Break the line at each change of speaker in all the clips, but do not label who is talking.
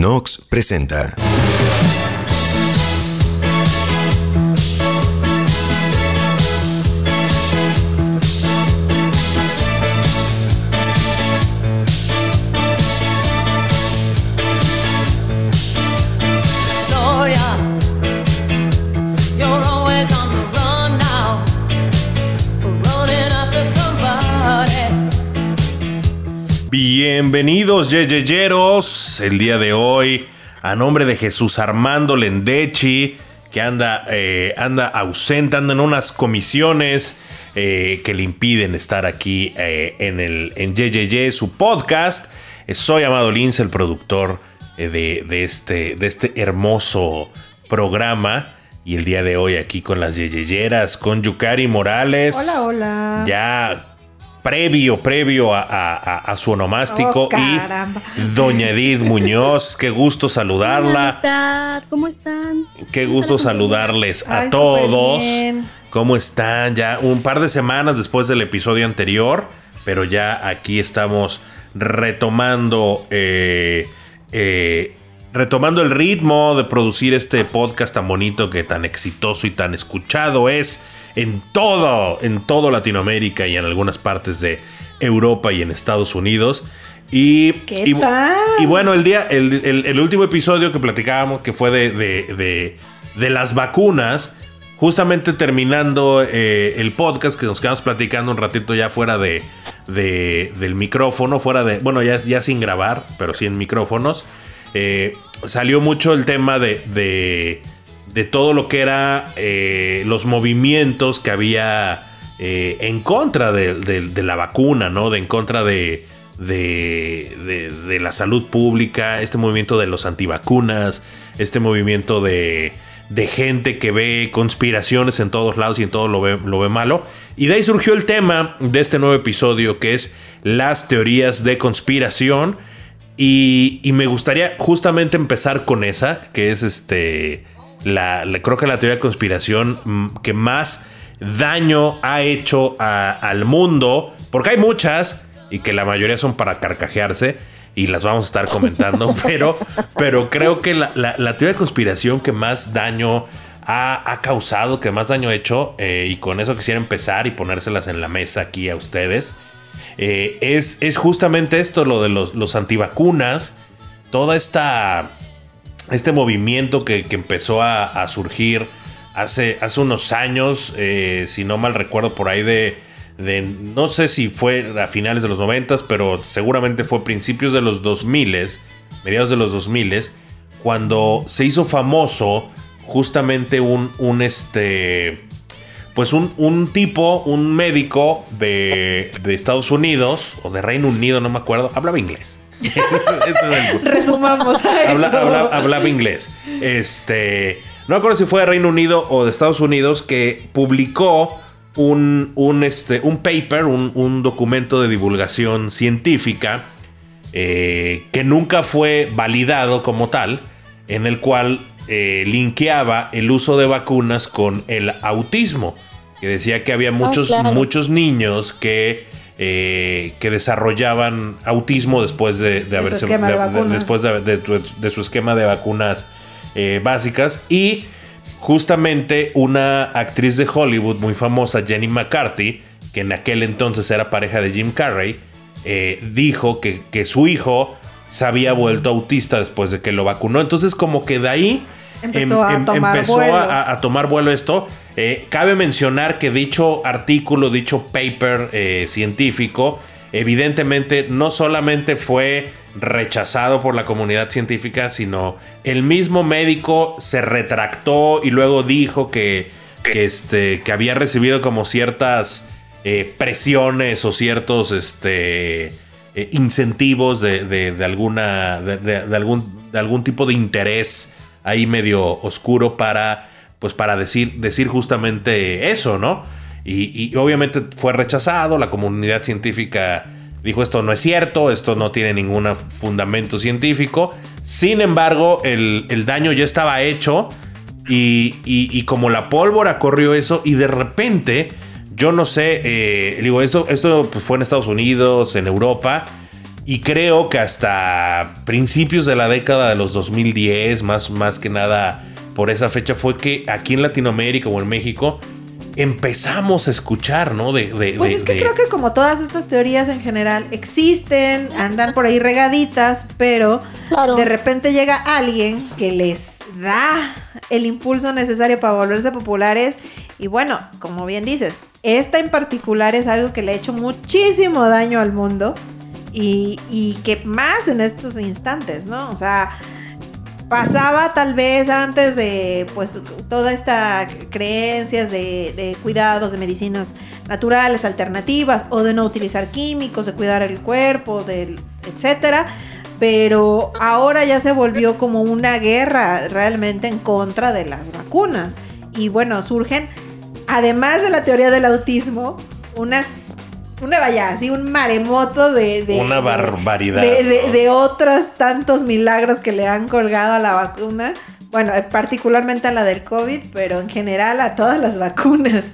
Nox presenta.
Bienvenidos, yeyeyeros, el día de hoy, a nombre de Jesús Armando Lendechi, que anda, eh, anda ausente, anda en unas comisiones eh, que le impiden estar aquí eh, en el en Yeyeye, su podcast. Soy Amado Lince, el productor de, de este, de este hermoso programa. Y el día de hoy aquí con las yeyeyeras, con Yukari Morales.
Hola, hola.
Ya previo, previo a, a- a- a su onomástico.
Oh, caramba.
y Doña Edith Muñoz, qué gusto
Hola,
saludarla.
amistad, ¿cómo están?
Qué gusto saludarles a
Ay,
todos. ¿Cómo están? Ya un par de semanas después del episodio anterior, pero ya aquí estamos retomando, eh, eh, retomando el ritmo de producir este podcast tan bonito que tan exitoso y tan escuchado es en todo, en todo Latinoamérica y en algunas partes de Europa y en Estados Unidos. Y,
¿Qué
y-
tal?
y bueno, el día, el, el- el último episodio que platicábamos, que fue de, de- de- de las vacunas, justamente terminando eh, el podcast, que nos quedamos platicando un ratito ya fuera de, de- del micrófono, fuera de, bueno, ya, ya sin grabar, pero sí en micrófonos, eh, salió mucho el tema de, de, de todo lo que era eh, los movimientos que había eh, en contra de, de- la vacuna, ¿no? De en contra de, de, la salud pública, este movimiento de los antivacunas, este movimiento de, de gente que ve conspiraciones en todos lados y en todo lo ve, lo ve malo. Y de ahí surgió el tema de este nuevo episodio que es las teorías de conspiración. Y, y me gustaría justamente empezar con esa, que es este. La, la- creo que la teoría de conspiración mm, que más daño ha hecho a- al mundo, porque hay muchas y que la mayoría son para carcajearse y las vamos a estar comentando, pero, pero creo que la, la- la teoría de conspiración que más daño ha, ha causado, que más daño ha hecho, eh, y con eso quisiera empezar y ponérselas en la mesa aquí a ustedes, eh, es, es justamente esto, lo de los, los antivacunas, toda esta, este movimiento que, que empezó a, surgir hace, hace unos años, eh, si no mal recuerdo, por ahí de, de- no sé si fue a finales de los 90, pero seguramente fue principios de los 2000, mediados de los 2000, cuando se hizo famoso justamente un, un este pues un, un tipo, un médico de, de Estados Unidos o de Reino Unido, no me acuerdo, hablaba inglés. Es
Resumamos a eso.
Habla- habla- hablaba inglés. Este. No me acuerdo si fue de Reino Unido o de Estados Unidos que publicó un, un, este, un paper, un, un documento de divulgación científica eh, que nunca fue validado como tal, en el cual eh, linkeaba el uso de vacunas con el autismo. Que decía que había muchos,
claro.
muchos niños que, eh, que desarrollaban autismo después de, haberse
de
después de, su esquema de vacunas eh, básicas. Y justamente una actriz de Hollywood muy famosa, Jenny McCarthy, que en aquel entonces era pareja de Jim Carrey, eh, dijo que, que su hijo se había vuelto autista después de que lo vacunó. Entonces como que de ahí
Empezó a tomar
empezó a tomar vuelo esto. Eh, cabe mencionar que dicho artículo, dicho paper eh, científico, evidentemente no solamente fue rechazado por la comunidad científica, sino el mismo médico se retractó y luego dijo que, que, este, que había recibido como ciertas eh, presiones o ciertos este, eh, incentivos de, de- de alguna, de, de- de algún, de algún tipo de interés ahí medio oscuro para, pues para decir, decir justamente eso, ¿no? Y, obviamente fue rechazado, la comunidad científica dijo esto no es cierto, esto no tiene ningún fundamento científico, sin embargo el, el daño ya estaba hecho y, y- y como la pólvora corrió eso y de repente, yo no sé, eh, digo, esto, esto pues, fue en Estados Unidos, en Europa, Y creo que hasta principios de la década de los 2010, más, más que nada por esa fecha, fue que aquí en Latinoamérica o en México empezamos a escuchar, ¿no? De, de-
Pues
de-
es que
de-
creo que como todas estas teorías en general existen, andan por ahí regaditas, pero
Claro.
de repente llega alguien que les da el impulso necesario para volverse populares. Y bueno, como bien dices, esta en particular es algo que le ha hecho muchísimo daño al mundo y, y que más en estos instantes, ¿no? O sea, pasaba tal vez antes de pues toda esta creencias de, cuidados de medicinas naturales alternativas o de no utilizar químicos de cuidar el cuerpo del etcétera. Pero ahora ya se volvió como una guerra realmente en contra de las vacunas. Y bueno surgen además de la teoría del autismo unas una vaya así un maremoto de, de-
Una
de-
barbaridad,
de, de-
¿no?
de otros tantos milagros que le han colgado a la vacuna. Bueno, eh, particularmente a la del COVID, pero en general a todas las vacunas.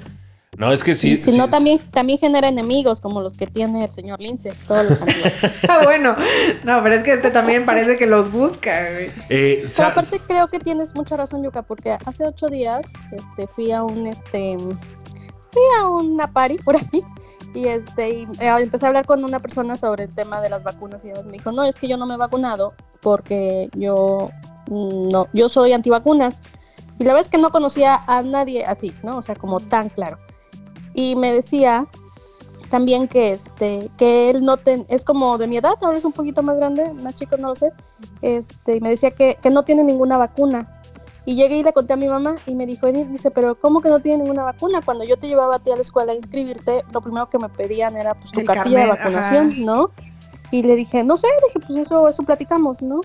No, es que sí.
si
sí-
no, también, también genera enemigos como los que tiene el señor Lince. Todos los amigos.
Ah, bueno, no, pero es que este también parece que los busca. güey.
eh,
Pero aparte creo que tienes mucha razón, Yuka, porque hace ocho días este, fui a un este fui a una party por ahí y este y, eh, empecé a hablar con una persona sobre el tema de las vacunas y demás. Me dijo, no, es que yo no me he vacunado porque yo mm, no, yo soy antivacunas. Y la verdad es que no conocía a nadie así, ¿no? O sea, como tan claro. Y me decía también que este que él no ten, es como de mi edad, ahora es un poquito más grande, más chico, no lo sé. Este, y me decía que, que no tiene ninguna vacuna. Y llegué y le conté a mi mamá y me dijo, Edith, dice, pero ¿cómo que no tiene ninguna vacuna? Cuando yo te llevaba a ti a la escuela a inscribirte, lo primero que me pedían era pues tu
El
cartilla de vacunación,
ajá.
¿no? Y le dije, no sé, dije, pues eso, eso platicamos, ¿no?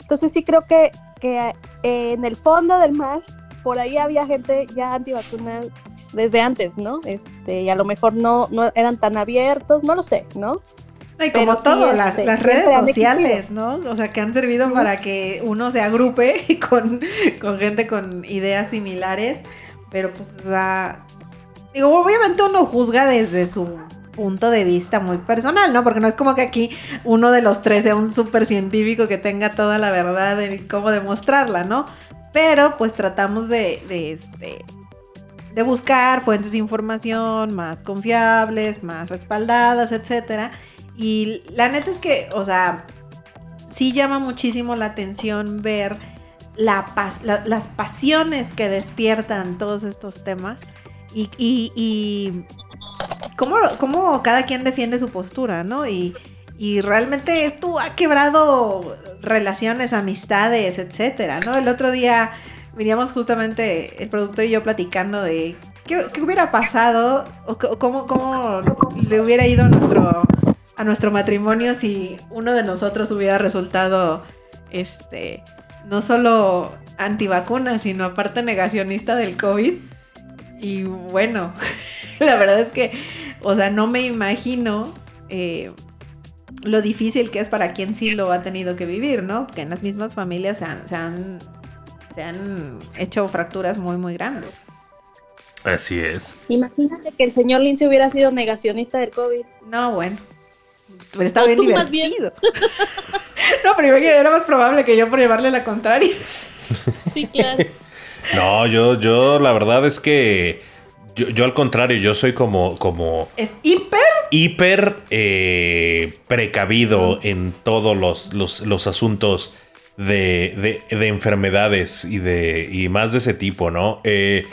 Entonces sí creo que, que eh, en el fondo del mar, por ahí había gente ya antivacunas desde antes, ¿no? Este, y a lo mejor no, no eran tan abiertos, no lo sé, ¿no?
No, Y como
sí,
todo, las, las redes sociales, ¿no? O sea, que han servido para que uno se agrupe con, con gente con ideas similares, pero pues, o sea, digo, obviamente uno juzga desde su punto de vista muy personal, ¿no? Porque no es como que aquí uno de los tres sea un súper científico que tenga toda la verdad de cómo demostrarla, ¿no? Pero pues tratamos de, de, este, de buscar fuentes de información más confiables, más respaldadas, etcétera. Y la neta es que, o sea, sí llama muchísimo la atención ver las pasiones que despiertan todos estos temas y, y, y cómo, cómo cada quien defiende su postura, ¿no? Y, y realmente esto ha quebrado relaciones, amistades, etcétera, ¿no? El otro día veníamos justamente el productor y yo platicando de qué, hubiera pasado o cómo, cómo le hubiera ido a nuestro, a nuestro matrimonio si uno de nosotros hubiera resultado, este, no solo antivacuna, sino aparte negacionista del COVID. Y bueno, la verdad es que, o sea, no me imagino eh, lo difícil que es para quien sí lo ha tenido que vivir, ¿no? Que en las mismas familias se han, se han, se han hecho fracturas muy, muy grandes.
Así es.
Imagínate que el señor Lince hubiera sido negacionista del COVID.
No, bueno. Pero está
O
bien
tú más bien.
divertido. no, pero imagínate, era más probable que yo por llevarle la contraria.
Sí, claro.
No, yo, yo, la verdad es que yo, yo al contrario, yo soy como, como
Es hiper.
hiper eh, precavido en todos los, los, los asuntos de, de- de enfermedades y de y más de ese tipo, ¿no? Eh,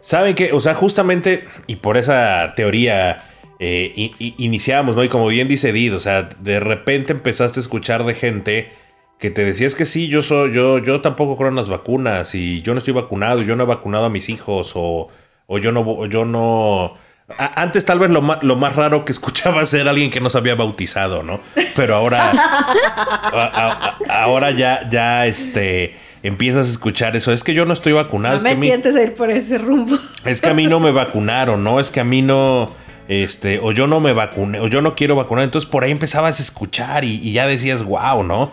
Saben que, o sea, justamente, y por esa teoría eh, iniciamos, ¿no? Y como bien dice Did, o sea, de repente empezaste a escuchar de gente que te decías que sí, yo soy, yo, yo tampoco creo en las vacunas, y yo no estoy vacunado, yo no he vacunado a mis hijos, o, o yo no, yo no. A- Antes tal vez lo más, lo más raro que escuchabas era alguien que no se había bautizado, ¿no? Pero ahora, a- a- a- ahora ya, ya, este, empiezas a escuchar eso. Es que yo no estoy vacunado.
No
es
me
que
a ir por ese rumbo.
es que a mí no me vacunaron, ¿no? Es que a mí no, este, o yo no me vacuné, o yo no quiero vacunar. Entonces por ahí empezabas a escuchar y, ya decías, wow, ¿no?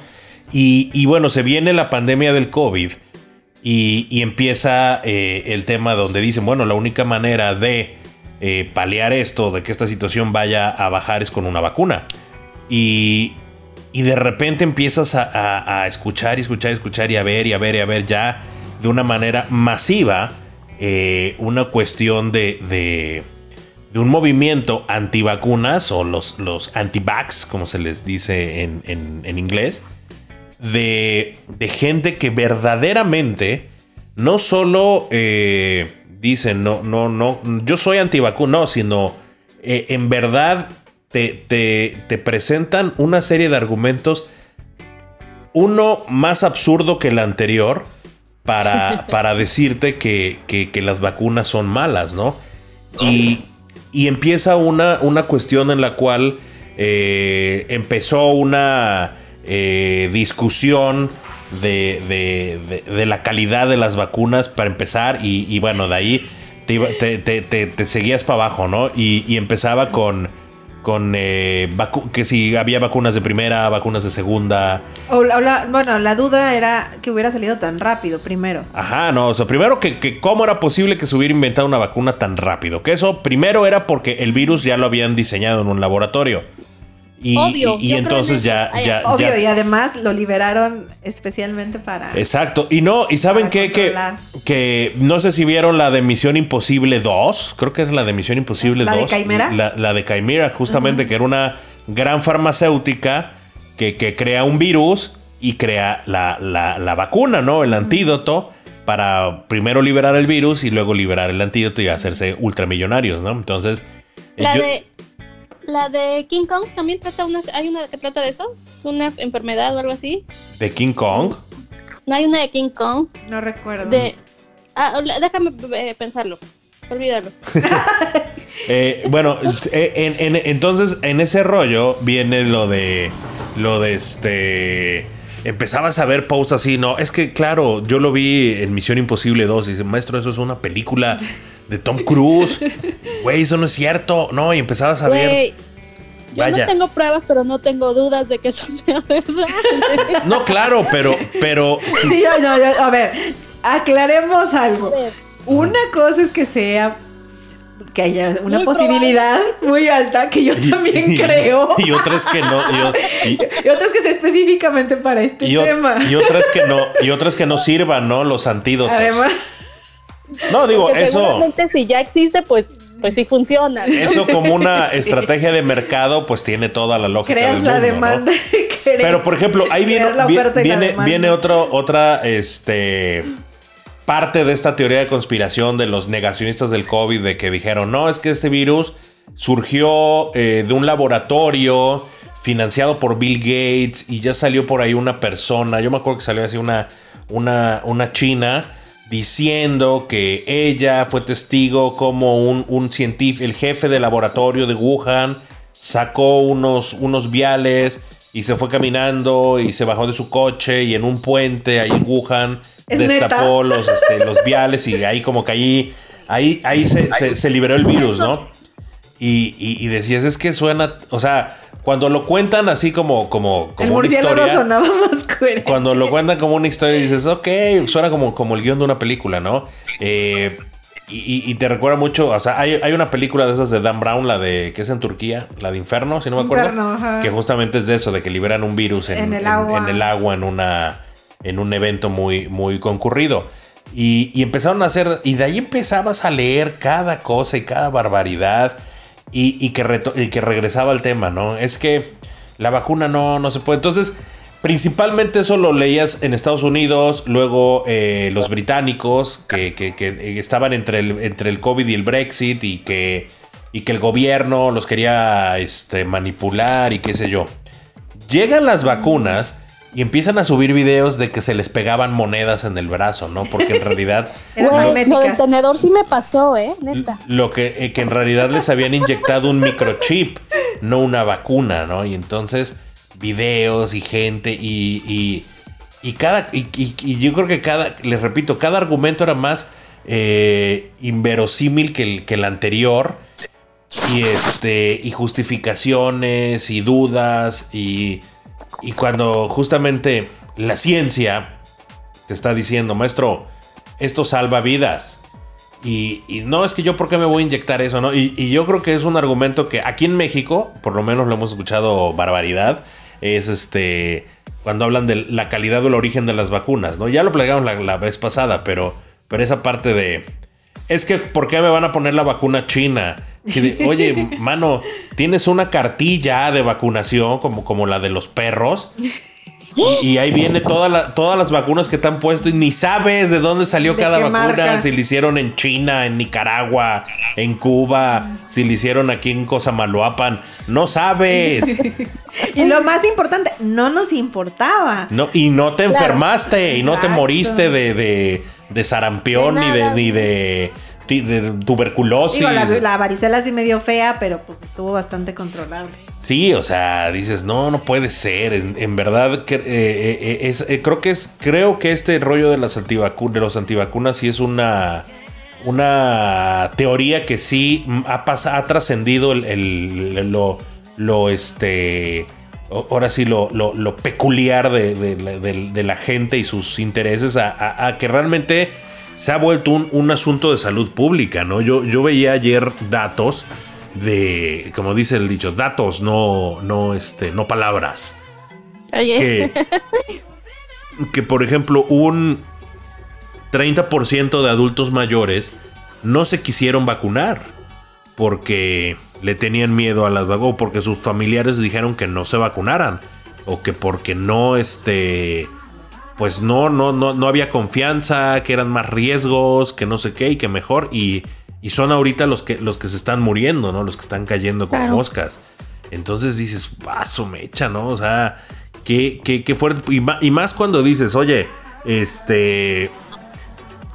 Y, bueno, se viene la pandemia del COVID y, empieza eh, el tema donde dicen, bueno, la única manera de eh, paliar esto, de que esta situación vaya a bajar es con una vacuna. Y de repente empiezas a, a- escuchar y escuchar y escuchar y a ver y a ver y a ver ya de una manera masiva eh, una cuestión de, de un movimiento antivacunas o los, los anti-vax, como se les dice en, en- en inglés, de, de gente que verdaderamente no solo eh, dicen, no, no, no, yo soy antivacuna, no, sino eh, en verdad te, te- te presentan una serie de argumentos, uno más absurdo que el anterior, para, para decirte que, que- que las vacunas son malas, ¿no? Y, y empieza una, una cuestión en la cual eh, empezó una eh, discusión de, de- de- la calidad de las vacunas para empezar y, bueno, de ahí te, te- te- te- seguías para abajo, ¿no? Y empezaba con, con eh, que si había vacunas de primera, vacunas de segunda.
O la- o la- bueno, la duda era que hubiera salido tan rápido primero.
Ajá, no, o sea, primero que, que cómo era posible que se hubiera inventado una vacuna tan rápido. Que eso primero era porque el virus ya lo habían dicionado en un laboratorio. Y,
Obvio,
y- entonces
en
ya, ya,
Obvio,
ya-
y además lo liberaron especialmente para.
Exacto. Y no, y saben qué, que, que no sé si vieron la de Misión Imposible 2. Creo que es la de Misión Imposible
¿La
2.
de Chimera?
La, la de Chimera, justamente, que era una gran farmacéutica que, que crea un virus y crea la, la- la vacuna, ¿no? El antídoto para primero liberar el virus y luego liberar el antídoto y hacerse ultramillonarios, ¿no? Entonces, eh,
La
yo-
de la de King Kong también trata una hay una que trata de eso, una enfermedad o algo así.
de King Kong.
No hay una de King Kong
No recuerdo.
de ah, déjame eh, pensarlo. Olvídalo.
Eh, bueno, eh, en- en- entonces en ese rollo viene lo de lo de este empezabas a ver posts así, no, es que claro, yo lo vi en Misión Imposible 2 y dice, "Maestro, eso es una película de Tom Cruise." Güey, eso no es cierto. No, y empezabas a ver
Güey, yo
Vaya.
no tengo pruebas, pero no tengo dudas de que eso sea verdad.
No, claro, pero pero sí,
Sí, yo- no, yo- a ver, aclaremos algo.
Ver.
Una cosa es que sea que haya una
Muy
posibilidad muy alta que yo también
y-
creo.
Y otras que no, y y-
Y otras que sea específicamente para este
o-
tema.
y otras que no, y otras que no sirvan, ¿no? Los antídotos.
Además,
no, digo,
Porque
eso
seguramente si ya existe, pues, pues sí funciona. ¿no?
Eso como una estrategia de mercado, pues tiene toda la lógica
creas
del
la
mundo, ¿no?
demanda. creas-
Pero por ejemplo, ahí viene, viene, viene otro, otra este, parte de esta teoría de conspiración de los negacionistas del COVID, de que dijeron, no, es que este virus surgió eh, de un laboratorio financiado por Bill Gates y ya salió por ahí una persona, yo me acuerdo que salió así una, una, una china diciendo que ella fue testigo como un, un científico, el jefe de laboratorio de Wuhan, sacó unos, unos viales y se fue caminando y se bajó de su coche y en un puente ahí en Wuhan
¿Es
destapó
neta?
los, este, los viales y ahí como que ahí, ahí, ahí se, se- se liberó el virus, ¿no? Y, y- y decías, es que suena, o sea, cuando lo cuentan así como, como, como
el
una historia,
sonaba más coherente.
cuando lo cuentan como una historia dices, ok, suena como, como el guion de una película, ¿no? Eh, y, te recuerda mucho, o sea, hay, hay una película de esas de Dan Brown, la de que es en Turquía, la de Inferno, si no me acuerdo.
Inferno, ajá.
Que justamente es de eso, de que liberan un virus en,
En el agua.
en el agua, en una en un evento muy, muy concurrido. Y, y empezaron a hacer, y de ahí empezabas a leer cada cosa y cada barbaridad. Y, que, reto- y que regresaba al tema, ¿no? Es que la vacuna no, no se puede. Entonces, principalmente eso lo leías en Estados Unidos, luego eh, los británicos que, que- que estaban entre el, entre el COVID y el Brexit y que, y que el gobierno los quería este, manipular y qué sé yo. Llegan las vacunas y empiezan a subir videos de que se les pegaban monedas en el brazo, ¿no? Porque en realidad
lo del tenedor sí me pasó, ¿eh? Neta.
lo que, eh, que en realidad les habían inyectado un microchip, no una vacuna, ¿no? Y entonces videos y gente y, y, y cada y, y- y yo creo que cada, les repito, cada argumento era más eh, inverosímil que el, que el anterior y este y justificaciones y dudas y, y cuando justamente la ciencia te está diciendo, maestro, esto salva vidas. Y, no es que yo, ¿por qué me voy a inyectar eso? no? Y, y yo creo que es un argumento que aquí en México, por lo menos lo hemos escuchado barbaridad, es este cuando hablan de la calidad o el origen de las vacunas, ¿no? Ya lo platicamos la, la vez pasada, pero, pero esa parte de es que ¿por qué me van a poner la vacuna china? De, Oye, mano, tienes una cartilla de vacunación como, como la de los perros. Y, y ahí viene toda la- todas las vacunas que te han puesto y ni sabes de dónde salió
¿De
cada vacuna.
marca?
Si le hicieron en China, en Nicaragua, en Cuba, si le hicieron aquí en Cosamaloapan. No sabes.
Y lo más importante, no nos importaba.
No, y no te
Claro.
enfermaste y no te moriste de, de, de sarampión
De
ni de, ni de, de tuberculosis.
Digo, la, la varicela sí me dio fea, pero pues estuvo bastante controlable.
Sí, o sea, dices, no, no puede ser. En, en verdad, que, eh, eh, es, eh, creo que es, creo que este rollo de las antivacunas, de los antivacunas, sí es una, una teoría que sí mm, ha ha trascendido el, el- lo, lo, este, ahora sí, lo, lo- lo peculiar de, de la- de- de la gente y sus intereses a, a- a que realmente se ha vuelto un, un asunto de salud pública, ¿no? Yo, yo veía ayer datos de, como dice el dicho, datos, no, no, este, no palabras.
Oye,
Que, que por ejemplo, un 30% de adultos mayores no se quisieron vacunar porque le tenían miedo a las vacunas, o porque sus familiares dijeron que no se vacunaran, o que porque no, este, pues no, no, no, no había confianza, que eran más riesgos, que no sé qué, y que mejor, y, y son ahorita los que, los que se están muriendo, ¿no? Los que están cayendo con
Claro.
moscas. Entonces dices, paso mecha, ¿no? O sea, qué, qué, qué fuerte. Y más cuando dices, oye, este,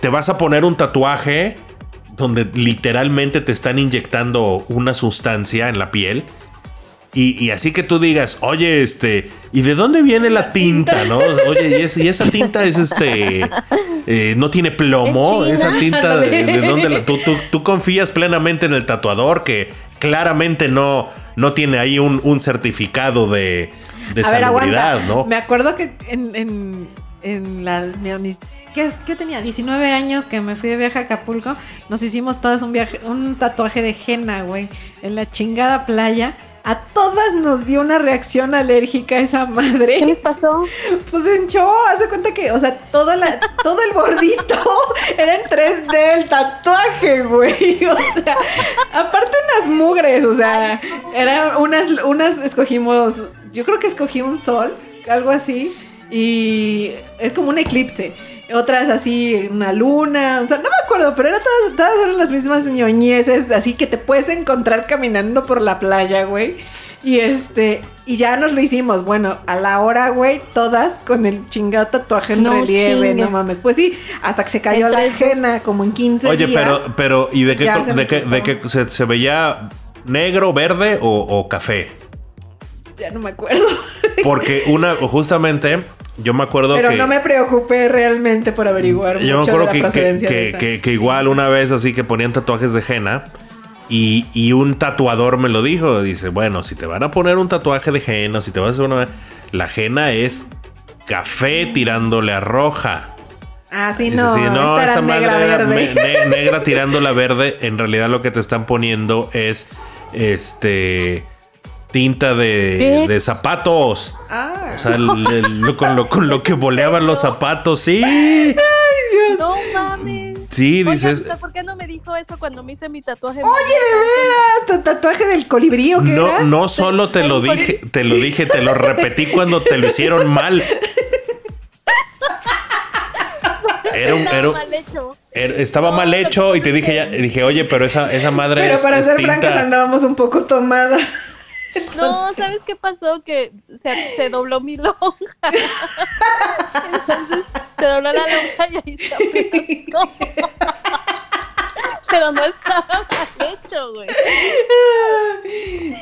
te vas a poner un tatuaje donde literalmente te están inyectando una sustancia en la piel. Y, y así que tú digas, oye, este, ¿y de dónde viene la tinta, no? Oye, y, es- y esa tinta es este, eh, no tiene plomo, esa tinta, de, de dónde la, tú, tú, tú confías plenamente en el tatuador que claramente no, no tiene ahí un, un certificado de, de
a ver,
salubridad,
aguanta.
¿no?
Me acuerdo que en, en, en la. mi- mis- ¿qué, qué tenía? 19 años que me fui de viaje a Acapulco. Nos hicimos todas un viaje, un tatuaje de henna, güey. En la chingada playa. A todas nos dio una reacción alérgica esa
¿qué
madre.
les pasó?
Pues en show, haz de cuenta que, o sea, todo, la, todo el bordito era en 3D el tatuaje, güey. O sea, aparte unas mugres, o sea, eran unas, unas escogimos, yo creo que escogí un sol, algo así, y es como un eclipse. Otras así, una luna, o sea, no me acuerdo, pero eran todas, todas eran las mismas ñoñeces, así que te puedes encontrar caminando por la playa, güey. Y este, y ya nos lo hicimos. Bueno, a la hora, güey, todas con el chingado tatuaje en
No
relieve,
chingues.
no mames. Pues sí, hasta que se cayó la
3D.
ajena, como en 15
Oye,
días.
pero, pero, ¿y de qué, de qué, de qué se, se veía negro, verde o, o café?
Ya no me acuerdo.
Porque una, justamente, yo me acuerdo
Pero
que.
no me preocupé realmente por averiguar
yo me acuerdo
de la
que, que,
de
que- igual una vez así que ponían tatuajes de henna. Y, y un tatuador me lo dijo. Dice: Bueno, si te van a poner un tatuaje de henna, si te vas a hacer una. La henna es café tirándole a roja.
Ah, sí,
Dice,
no,
sí,
esta era negra
era
verde.
ne- negra tirando la verde. En realidad lo que te están poniendo es este tinta de, de zapatos.
ah,
O sea, el- el- con, lo, con lo que boleaban los zapatos. Sí.
No mames.
Sí, dices.
¿pero ¿por qué no me dijo eso cuando me hice mi tatuaje?
Oye, de veras, tu tatuaje del colibrí o qué
No,
era?
no solo te lo dije, te lo dije, te lo repetí cuando te lo hicieron mal. Era un,
Estaba
era
mal hecho.
era- estaba mal hecho y te dije ya, dije, oye, pero esa, esa madre
Pero
es,
para
es
ser
tinta.
francas andábamos un poco tomadas.
No, ¿sabes qué pasó? Que se, se dobló mi lonja. Entonces se dobló la lonja y ahí se apretó. Pero no estaba mal hecho, güey.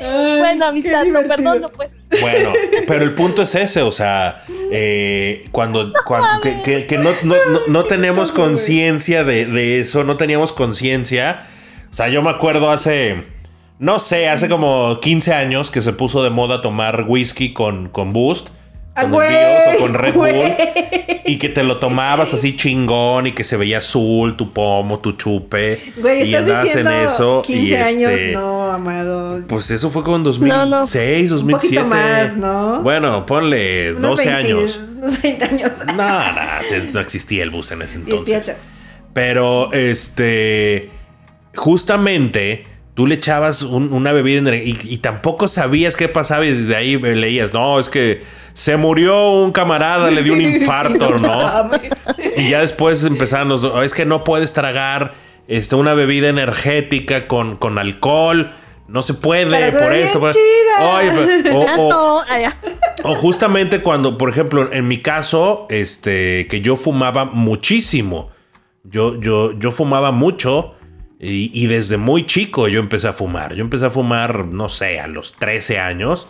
Ay,
Bueno, amistad, no
divertido.
perdono, pues.
Bueno, pero el punto es ese, o sea, eh, cuando, cuando- que, que- que no, no- no- no tenemos conciencia de, de eso, no teníamos conciencia. O sea, yo me acuerdo hace, no sé, hace como 15 años que se puso de moda tomar whisky con, con boost.
Ah,
con
güey,
envíos o con Red Bull.
güey.
Y que te lo tomabas así chingón y que se veía azul tu pomo, tu chupe.
Güey,
y
estás
andabas
diciendo
en eso.
15
y
años,
este,
no, amado.
Pues eso fue como en 2006,
No, no.
2007.
poquito más, ¿no?
Bueno, ponle
Unos
12
20,
años.
Unos 20 años.
No, no, no existía el bus en ese entonces.
18.
Pero, este, justamente, tú le echabas un- una bebida y, y tampoco sabías qué pasaba y desde ahí leías, no, es que se murió un camarada, le dio un infarto,
Sí,
¿no? Y ya después empezaron los, "Oh, es que no puedes tragar este, una bebida energética con, con alcohol. No se puede,
Pero
por eso.
bien
pues.
chida.
Oye, o- o justamente cuando, por ejemplo, en mi caso, este, que yo fumaba muchísimo. Yo, yo, yo fumaba mucho y, y desde muy chico yo empecé a fumar. Yo empecé a fumar, no sé, a los 13 años.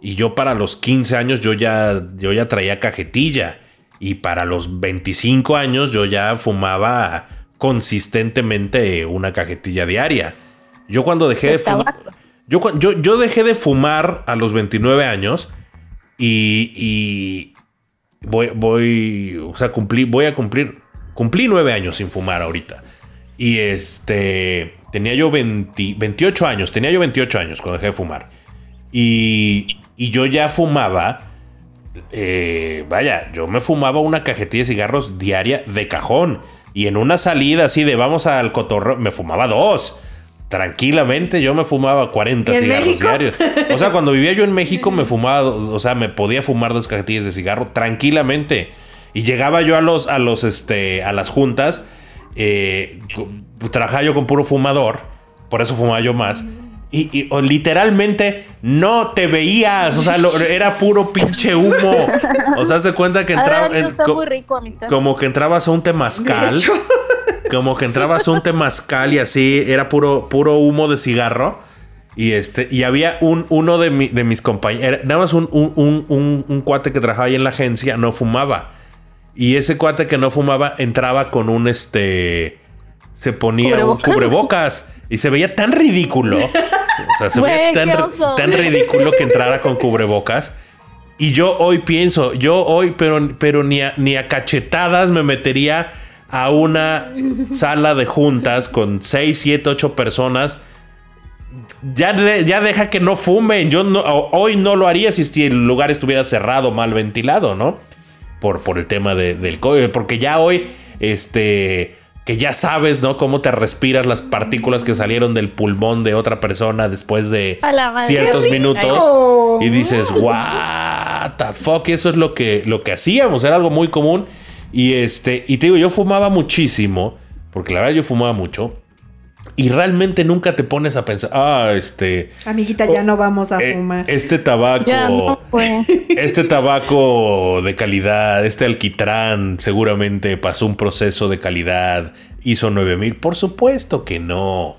Y yo para los 15 años yo ya, yo ya traía cajetilla. Y para los 25 años yo ya fumaba consistentemente una cajetilla diaria. Yo cuando dejé de, fumar... Yo, yo, yo dejé de fumar a los 29 años y, y voy, voy, o sea, cumplí, voy a cumplir, cumplí nueve años sin fumar ahorita. Y este, tenía yo 20 28 años, tenía yo 28 años cuando dejé de fumar. Y, y yo ya fumaba, eh, vaya, yo me fumaba una cajetilla de cigarros diaria de cajón. Y en una salida así de vamos al cotorreo, me fumaba dos. Tranquilamente yo me fumaba 40
¿Y en
cigarros
México?
diarios. O sea, cuando vivía yo en México me fumaba, o sea, me podía fumar dos cajetillas de cigarro tranquilamente. Y llegaba yo a los, a los, este, a las juntas, eh, trabajaba yo con puro fumador, por eso fumaba yo más. Y, y, o, literalmente no te veías, o sea, lo- era puro pinche humo. O sea, se cuenta que entraba,
sido
en- co-
muy rico, amistad.
como que entrabas a un temazcal. Como que entrabas a un temazcal y así era puro, puro humo de cigarro. Y este, y había un, uno de, mi- de mis compañeros, nada más un, un, un- un- un cuate que trabajaba ahí en la agencia, no fumaba. Y ese cuate que no fumaba entraba con un este. Se ponía un
Cubrebocas.
Y se veía tan ridículo. O sea, se veía tan, ridículo que entrara con cubrebocas. Y yo hoy pienso, yo hoy, pero, pero ni, a, ni a cachetadas me metería a una sala de juntas con 6, 7, 8 personas. Ya, de- ya deja que no fumen. Yo no, hoy no lo haría si el lugar estuviera cerrado, mal ventilado, ¿no? Por, por el tema de- del COVID. Porque ya hoy, este. Que ya sabes, ¿no? Cómo te respiras las partículas que salieron del pulmón de otra persona después de ciertos minutos. Y dices, what the fuck, eso es lo que, lo que hacíamos, era algo muy común. Y este, y te digo, yo fumaba muchísimo, porque la verdad yo fumaba mucho. Y realmente nunca te pones a pensar, ah, este.
Amiguita, ya
Oh,
no vamos a
eh,
fumar.
este tabaco.
Ya no, güey.
Este tabaco de calidad, este alquitrán seguramente pasó un proceso de calidad, hizo 9000. Por supuesto que no.